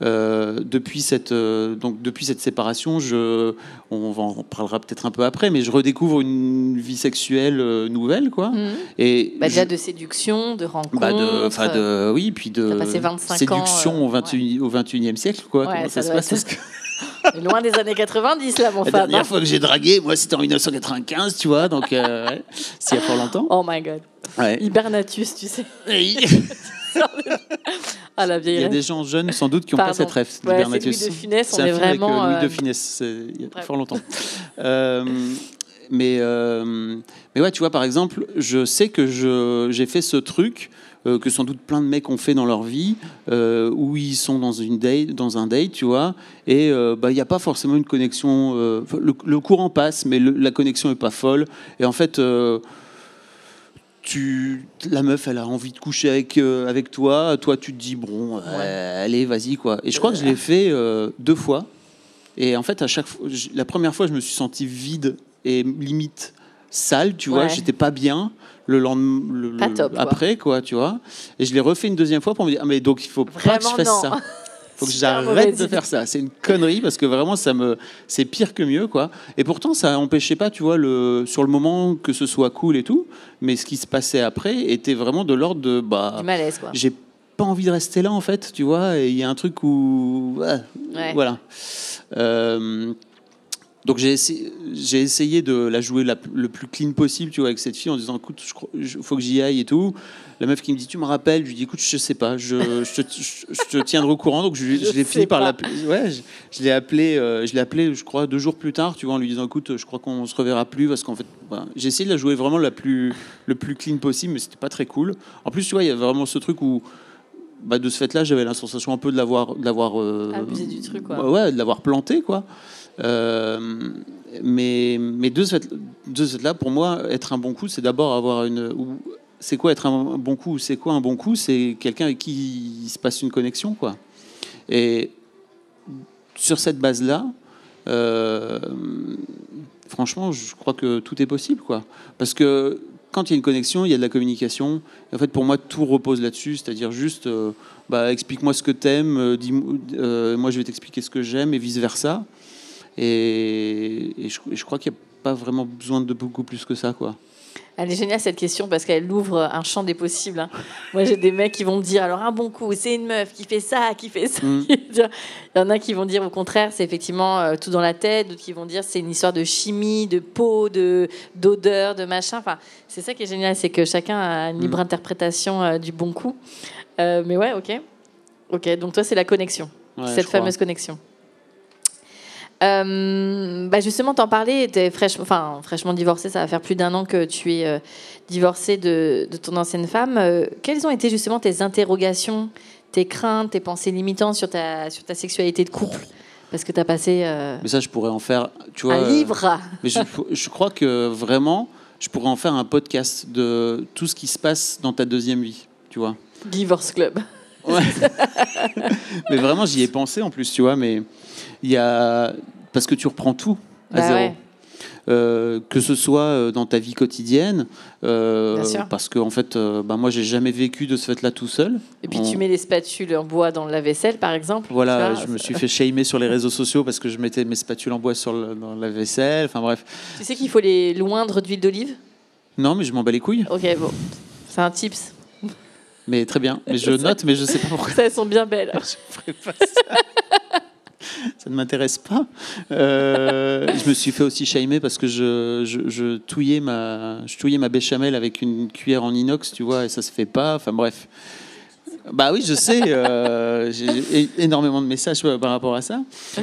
Euh, depuis cette euh, donc depuis cette séparation, je on en parlera peut-être un peu après, mais je redécouvre une vie sexuelle euh, nouvelle, quoi. Mhm. Et Bah, déjà je- de séduction, de rencontre. bah de, de, oui, puis de passé 25 séduction ans, au 21 au 21e siècle, quoi. Ouais, Comment ça ça, se passe Loin des années 90, là, mon La Fab. dernière hein. fois que j'ai dragué, moi, c'était en 1995, tu vois, donc euh, ouais, c'est il y a fort longtemps. Oh my god. Ouais. Hibernatus, tu sais. Oui. Ah, la Il vieille y a rêve. des gens jeunes sans doute qui n'ont pas cette rêve Ouais, d'Hibernatus. c'est Louis de Funès, on C'est un est film avec, vraiment, euh, Louis euh, de Funès, c'est il y a Bref. fort longtemps. Euh, mais, euh, mais ouais, tu vois, par exemple, je sais que j'ai fait ce truc euh, que sans doute plein de mecs ont fait dans leur vie, euh, où ils sont dans, une date, dans un date, tu vois, et euh, bah, il n'y a pas forcément une connexion. euh, le, le courant passe, mais le- la connexion n'est pas folle. Et en fait. euh, tu, la meuf, elle a envie de coucher avec, euh, avec toi. Toi, tu te dis, bon, euh, allez, vas-y, quoi. Et je crois que je l'ai fait euh, deux fois. Et en fait, à chaque fois, la première fois, je me suis senti vide et limite sale, tu vois. Ouais. J'étais pas bien le lendemain, le, top, après, quoi, tu vois. Et je l'ai refait une deuxième fois pour me dire, ah, mais donc il faut pas que je fasse non. ça. Faut que j'arrête de faire ça. C'est une connerie parce que vraiment, ça me, c'est pire que mieux, quoi. Et pourtant, ça empêchait pas, tu vois, le, sur le moment que ce soit cool et tout. Mais ce qui se passait après était vraiment de l'ordre de, bah, Du malaise, quoi. j'ai pas envie de rester là, en fait, tu vois. Et il y a un truc où, Ouais. voilà. Euh, donc j'ai essayé, de la jouer la- le plus clean possible, tu vois, avec cette fille en disant, écoute, il faut que j'y aille et tout. La meuf qui me dit, tu me rappelles, je lui dis, écoute, je sais pas, je, je, te, je- je te tiendrai au courant. Donc je, l'ai fini par l'appeler. Ouais, je, l'ai appelé, euh, je l'ai appelé, je crois, deux jours plus tard, tu vois, en lui disant, écoute, je crois qu'on se reverra plus parce qu'en fait, voilà. j'ai essayé de la jouer vraiment la plus, le plus clean possible, mais c'était pas très cool. En plus, tu vois, il y a vraiment ce truc où bah, de ce fait-là, j'avais la sensation un peu de l'avoir, de l'avoir, euh, Abusé du truc, quoi. bah ouais, de l'avoir planté, quoi. Euh, mais, mais de ce fait, de ce fait-là, pour moi, être un bon coup, c'est d'abord avoir une, c'est quoi être un bon coup C'est quoi un bon coup C'est quelqu'un avec qui il se passe une connexion, quoi. Et sur cette base-là, euh, franchement, je crois que tout est possible, quoi. Parce que quand il y a une connexion, il y a de la communication. En fait, pour moi, tout repose là-dessus, c'est-à-dire juste, euh, bah, explique-moi ce que t'aimes, euh, moi je vais t'expliquer ce que j'aime, et vice versa. Et, et je, crois qu'il n'y a pas vraiment besoin de beaucoup plus que ça, quoi. Elle est géniale cette question parce qu'elle ouvre un champ des possibles. hein. Moi j'ai des mecs qui vont me dire alors un bon coup c'est une meuf qui fait ça, qui fait ça. Mm. Il y en a qui vont dire au contraire c'est effectivement euh, tout dans la tête, d'autres qui vont dire c'est une histoire de chimie, de peau, de d'odeur, de machin. Enfin c'est ça qui est génial, c'est que chacun a une libre Mm. interprétation euh, du bon coup. Euh, mais ouais ok, ok donc toi c'est la connexion, Ouais, cette crois. fameuse connexion. Euh, bah justement, t'en parlais, t'es fraîchement, enfin, fraîchement divorcé, ça va faire plus d'un an que tu es euh, divorcé de, de ton ancienne femme. Euh, quelles ont été justement tes interrogations, tes craintes, tes pensées limitantes sur ta, sur ta sexualité de couple? Parce que tu as passé euh, Mais ça, je pourrais en faire, tu vois. un euh, livre. Mais je, je crois que vraiment, je pourrais en faire un podcast de tout ce qui se passe dans ta deuxième vie, tu vois. Divorce Club. Ouais. mais vraiment, j'y ai pensé en plus, tu vois. Mais y a parce que tu reprends tout à Bah zéro. ouais. Euh, que ce soit euh, dans ta vie quotidienne, euh, parce que en fait, euh, bah, moi, j'ai jamais vécu de ce fait-là tout seul. Et puis On- tu mets les spatules en bois dans le lave-vaisselle, par exemple. Voilà, je me suis fait shamer sur les réseaux sociaux parce que je mettais mes spatules en bois sur le, dans la vaisselle. Enfin bref. Tu sais qu'il faut les loindre d'huile d'olive? Non, mais je m'en bats les couilles. Ok, bon. C'est un tips. Mais très bien. Mais je note, mais je sais pas pourquoi. Ça, elles sont bien belles. Je ferai pas ça. Ça ne m'intéresse pas. Euh, je me suis fait aussi shamer parce que je, je, touillais ma, je touillais ma béchamel avec une cuillère en inox, tu vois, et ça se fait pas. Enfin bref. Bah oui, je sais. euh, J'ai énormément de messages par rapport à ça.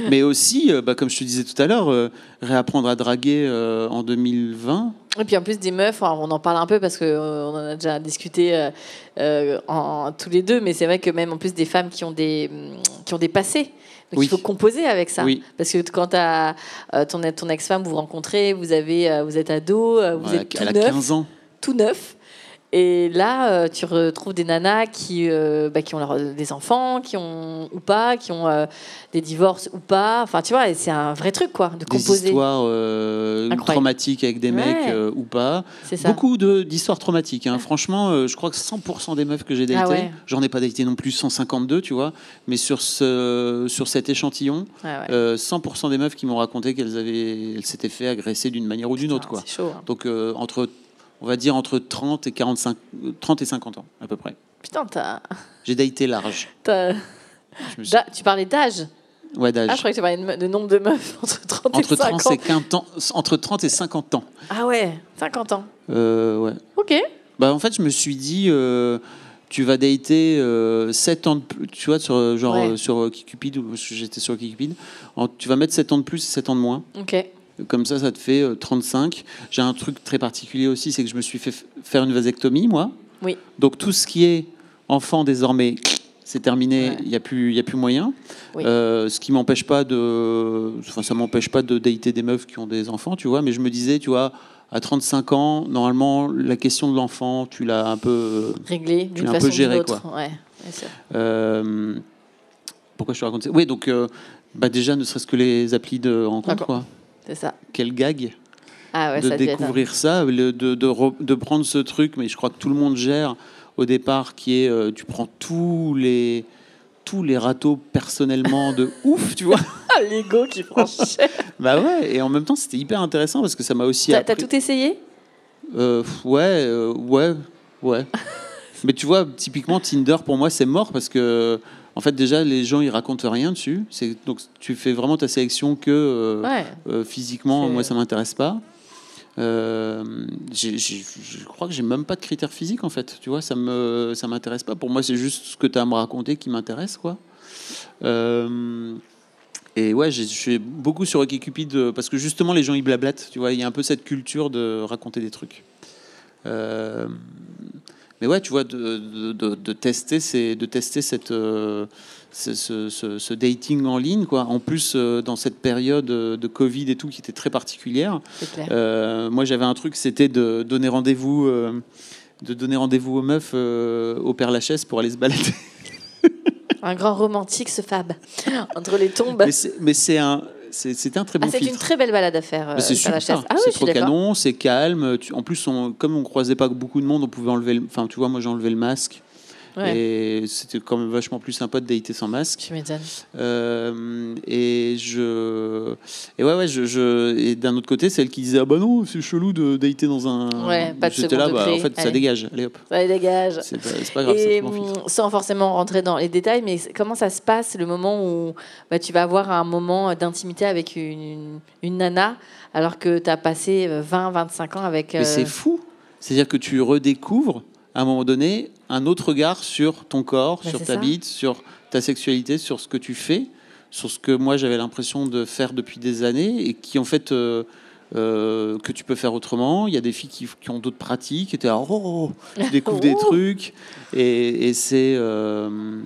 Mais aussi, euh, bah, comme je te disais tout à l'heure, réapprendre à draguer en 2020. Et puis en plus des meufs, on en parle un peu parce qu'on on en a déjà discuté tous les deux, mais c'est vrai que même en plus des femmes qui ont des, qui ont des passés. Donc Oui. il faut composer avec ça. Oui. Parce que quand t'as, euh, ton, ton ex-femme, vous rencontrez, vous, avez, euh, vous êtes ado, euh, vous Ouais, êtes tout elle a neuf, 15 ans. tout neuf. Et là, euh, tu retrouves des nanas qui, euh, bah, qui ont leur- des enfants, qui ont ou pas, qui ont euh, des divorces ou pas. Enfin, tu vois, c'est un vrai truc, quoi, de Des composer. histoires euh, Incroyable. traumatiques avec des Ouais. mecs ou pas. C'est ça. Beaucoup d'histoires traumatiques. hein. Franchement, je crois que 100% des meufs que j'ai datées, Ah ouais. j'en ai pas daté non plus 152, tu vois, mais sur, ce, sur cet échantillon, Ouais, ouais. euh, 100% des meufs qui m'ont raconté qu'elles avaient, s'étaient fait agresser d'une manière ou d'une autre, quoi. C'est chaud. hein. Donc, entre, on va dire entre 30 et 45, euh, 30 et 50 ans, à peu près. Putain, t'as. J'ai daté large. t'as- suis- tu parlais d'âge Ouais, d'âge. Ah, je croyais que tu parlais de, nombre de meufs entre 30 entre, et 30 50. et 15 ans, entre 30 et 50 ans. Ah ouais, 50 ans. Euh, ouais. Ok. Bah, en fait, je me suis dit, euh, tu vas dater 7 ans de plus, tu vois, sur, euh, genre, Ouais. euh, sur euh, Kikupid, ou j'étais sur Kikupid, tu vas mettre 7 ans de plus et 7 ans de moins. Ok. Comme ça, ça te fait euh, 35. J'ai un truc très particulier aussi, c'est que je me suis fait faire une vasectomie, moi. Oui. Donc tout ce qui est enfant désormais, c'est terminé, Ouais. il n'y a, plus- il y a plus moyen. Oui. Euh, ce qui m'empêche pas de... Enfin, ça m'empêche pas de dater des meufs qui ont des enfants, tu vois. Mais je me disais, tu vois, à 35 ans, normalement, la question de l'enfant, tu l'as un peu... euh, Réglé d'une l'as un façon peu géré, ou d'une autre. Ouais, bien sûr. euh, pourquoi je te raconte ça? Oui, donc euh, bah déjà, ne serait-ce que les applis de rencontre, quoi. C'est ça. Quel gag Ah ouais, de ça découvrir ça, de, de, re- de prendre ce truc, mais je crois que tout le monde gère au départ, qui est euh, tu prends tous les tous les râteaux personnellement de ouf, tu vois. Ah, l'ego qui prend cher. Bah ouais, et en même temps c'était hyper intéressant parce que ça m'a aussi T'as t'as appris- tout essayé? Euh, ouais, euh, ouais, ouais. Mais tu vois, typiquement Tinder pour moi c'est mort parce que en fait déjà les gens ils racontent rien dessus. C'est donc tu fais vraiment ta sélection que euh, Ouais. euh, physiquement moi ça m'intéresse pas. Euh, je crois que j'ai même pas de critères physiques en fait. Tu vois, ça me ça m'intéresse pas. Pour moi c'est juste ce que tu as à me raconter qui m'intéresse quoi. Euh, et ouais, j'ai- je suis beaucoup sur OkCupid parce que justement les gens ils blablatent. Tu vois, il y a un peu cette culture de raconter des trucs. Euh, mais ouais, tu vois, de, de, de- de tester, c'est de tester cette, euh, ce, ce- dating en ligne, quoi. En plus, euh, dans cette période euh, de Covid et tout, qui était très particulière. Clair. Euh, moi, j'avais un truc, c'était de donner rendez-vous de donner rendez-vous aux meufs au Père Lachaise pour aller se balader. Un grand romantique, ce Fab. Entre les tombes. Mais c'est un, c'est- c'était un très Ah, bon c'est filtre. une très belle balade à faire. Mais c'est euh, super. Ah oui, c'est trop canon, c'est calme. En plus, on- comme on croisait pas beaucoup de monde, on pouvait enlever. le- Enfin, tu vois, moi j'ai enlevé le masque. Ouais. Et c'était quand même vachement plus sympa de dater sans masque. Tu m'étonnes. Euh, et je. Et ouais, ouais, je. je- et d'un autre côté, celle qui disait Ah bah non, c'est chelou de dater dans un. Ouais, pas de J'étais là, bah, en fait, ça dégage. Allez hop. Ça dégage. C'est pas, c'est pas grave, Et hum, sans forcément rentrer dans les détails, mais comment ça se passe le moment où bah, tu vas avoir un moment d'intimité avec une, une, une nana alors que tu as passé 20-25 ans avec. Mais euh, c'est fou. C'est-à-dire que tu redécouvres, à un moment donné, un autre regard sur ton corps, Bah, sur ta ça. bite, sur ta sexualité, sur ce que tu fais, sur ce que moi j'avais l'impression de faire depuis des années et qui en fait. euh, euh, que tu peux faire autrement. Il y a des filles qui, qui ont d'autres pratiques. Et tu oh, oh, oh, tu découvres des Oh. trucs. Et, et c'est euh,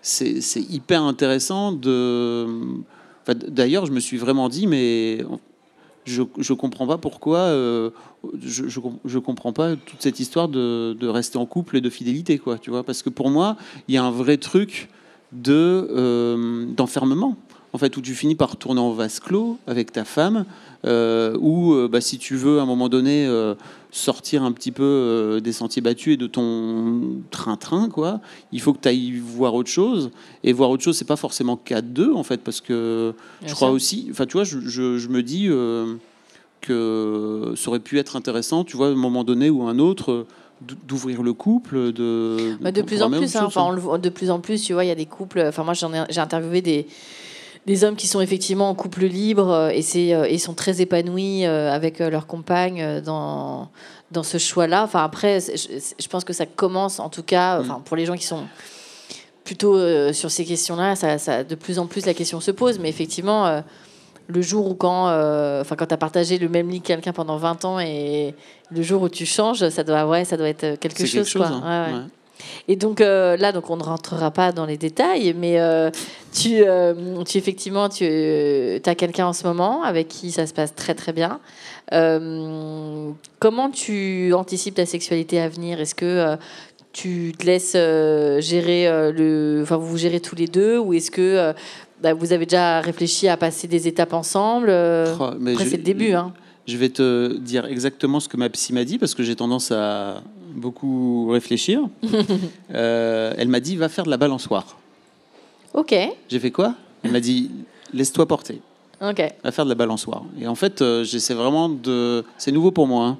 c'est c'est hyper intéressant de. enfin, D'ailleurs, je me suis vraiment dit, mais je je comprends pas pourquoi. euh, je, je, je comprends pas toute cette histoire de, de rester en couple et de fidélité, quoi. Tu vois, parce que pour moi, il y a un vrai truc de euh, d'enfermement. En fait, où tu finis par tourner en vase clos avec ta femme, euh, ou euh, bah, si tu veux à un moment donné euh, sortir un petit peu euh, des sentiers battus et de ton train-train, quoi, il faut que tu ailles voir autre chose. Et voir autre chose, c'est pas forcément qu'à deux, en fait, parce que Bien je crois sûr. aussi, enfin, tu vois, je, je- je me dis que ça aurait pu être intéressant, tu vois, à un moment donné ou un autre, d'ouvrir le couple, de. Bah, de plus en plus, hein. enfin, on le voit de plus en plus, tu vois, il y a des couples. Enfin, moi, j'en ai, j'ai interviewé des, des hommes qui sont effectivement en couple libre euh, et euh, ils sont très épanouis euh, avec leur compagne dans dans ce choix-là. Enfin, après, je, pense que ça commence, en tout cas, enfin, pour les gens qui sont plutôt euh, sur ces questions-là, ça, ça- de plus en plus la question se pose. Mais effectivement, euh, le jour où quand, euh, enfin, quand tu as partagé le même lit que quelqu'un pendant 20 ans et le jour où tu changes, ça doit, ouais, ça doit être quelque chose. quelque chose. quoi. hein. Ouais, ouais. Ouais. Et donc euh, là, donc on ne rentrera pas dans les détails, mais euh, tu, euh, tu effectivement, tu as quelqu'un en ce moment avec qui ça se passe très très bien. Comment tu anticipes ta sexualité à venir? Est-ce que tu te laisses gérer le, enfin vous vous gérez tous les deux, ou est-ce que bah, vous avez déjà réfléchi à passer des étapes ensemble? Oh, mais Après je- c'est le début, hein. Je vais te dire exactement ce que ma psy m'a dit parce que j'ai tendance à beaucoup réfléchir. Euh, elle m'a dit va faire de la balançoire. Ok, J'ai fait quoi? Elle m'a dit laisse-toi porter. ok. Va faire de la balançoire. Et en fait, euh, j'essaie vraiment de. C'est nouveau pour moi. hein,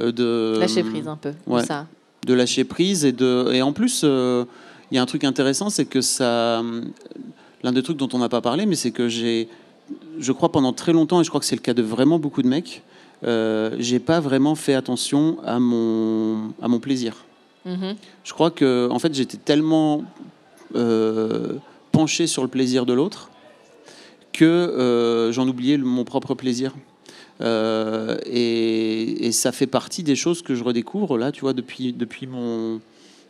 euh, de Lâcher prise un peu. ouais. Ça. de lâcher prise et de et en plus euh, il y a un truc intéressant c'est que ça l'un des trucs dont on n'a pas parlé mais c'est que j'ai je crois pendant très longtemps et je crois que c'est le cas de vraiment beaucoup de mecs euh, j'ai pas vraiment fait attention à mon à mon plaisir Mhm. je crois que en fait j'étais tellement euh, penché sur le plaisir de l'autre que euh, j'en oubliais le- mon propre plaisir. Et, et ça fait partie des choses que je redécouvre là, tu vois, depuis, depuis mon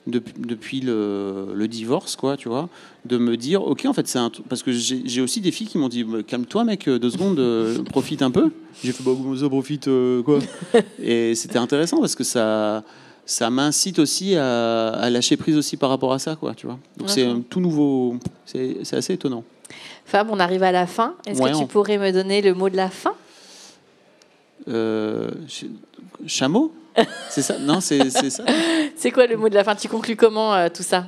depuis, depuis le, le divorce, quoi, tu vois, de me dire, ok, en fait, c'est un truc- parce que j'ai aussi des filles qui m'ont dit, Bah, calme-toi, mec, deux secondes, euh, profite un peu. J'ai fait, bah, ça, profite, euh, quoi Et c'était intéressant parce que ça ça m'incite aussi à, à lâcher prise aussi par rapport à ça, quoi, tu vois. Donc c'est un tout nouveau, c'est c'est assez étonnant. Fab, on arrive à la fin. Est-ce Ouais, que tu on- pourrais me donner le mot de la fin? Euh, ch- chameau? C'est ça? Non, c'est ça? C'est quoi le mot de la fin? Tu conclus comment euh, tout ça?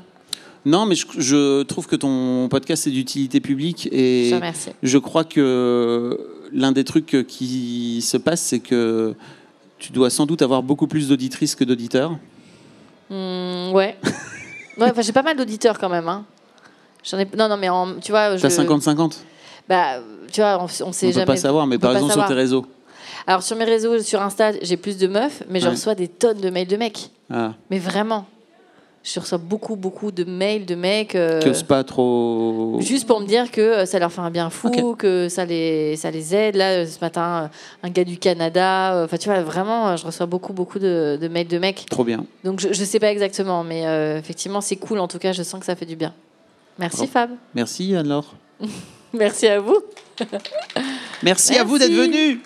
Non, mais je, je trouve que ton podcast est d'utilité publique et je crois que l'un des trucs qui se passe, c'est que tu dois sans doute avoir beaucoup plus d'auditrices que d'auditeurs. Hmm, ouais. ouais enfin, j'ai pas mal d'auditeurs quand même. Hein. J'en ai... Non, non, mais en- tu vois, je... T'as 50-50 bah, tu vois, on, on sait On jamais. peut pas savoir, mais on par exemple sur tes réseaux. Alors sur mes réseaux, sur Insta, j'ai plus de meufs, mais je Ouais. reçois des tonnes de mails de mecs. Ah, Mais vraiment, je reçois beaucoup, beaucoup de mails de mecs. euh, qui osent pas trop. Juste pour me dire que euh, ça leur fait un bien fou, que ça les, ça les aide. Là, euh, ce matin, euh, un gars du Canada. Enfin, tu vois, vraiment, je reçois beaucoup, beaucoup de, de mails de mecs. Trop bien. Donc, je ne sais pas exactement, mais euh, effectivement, c'est cool. En tout cas, je sens que ça fait du bien. Merci, Bravo. Fab. Merci Anne-Laure. Merci à vous. Merci, à vous d'être venu.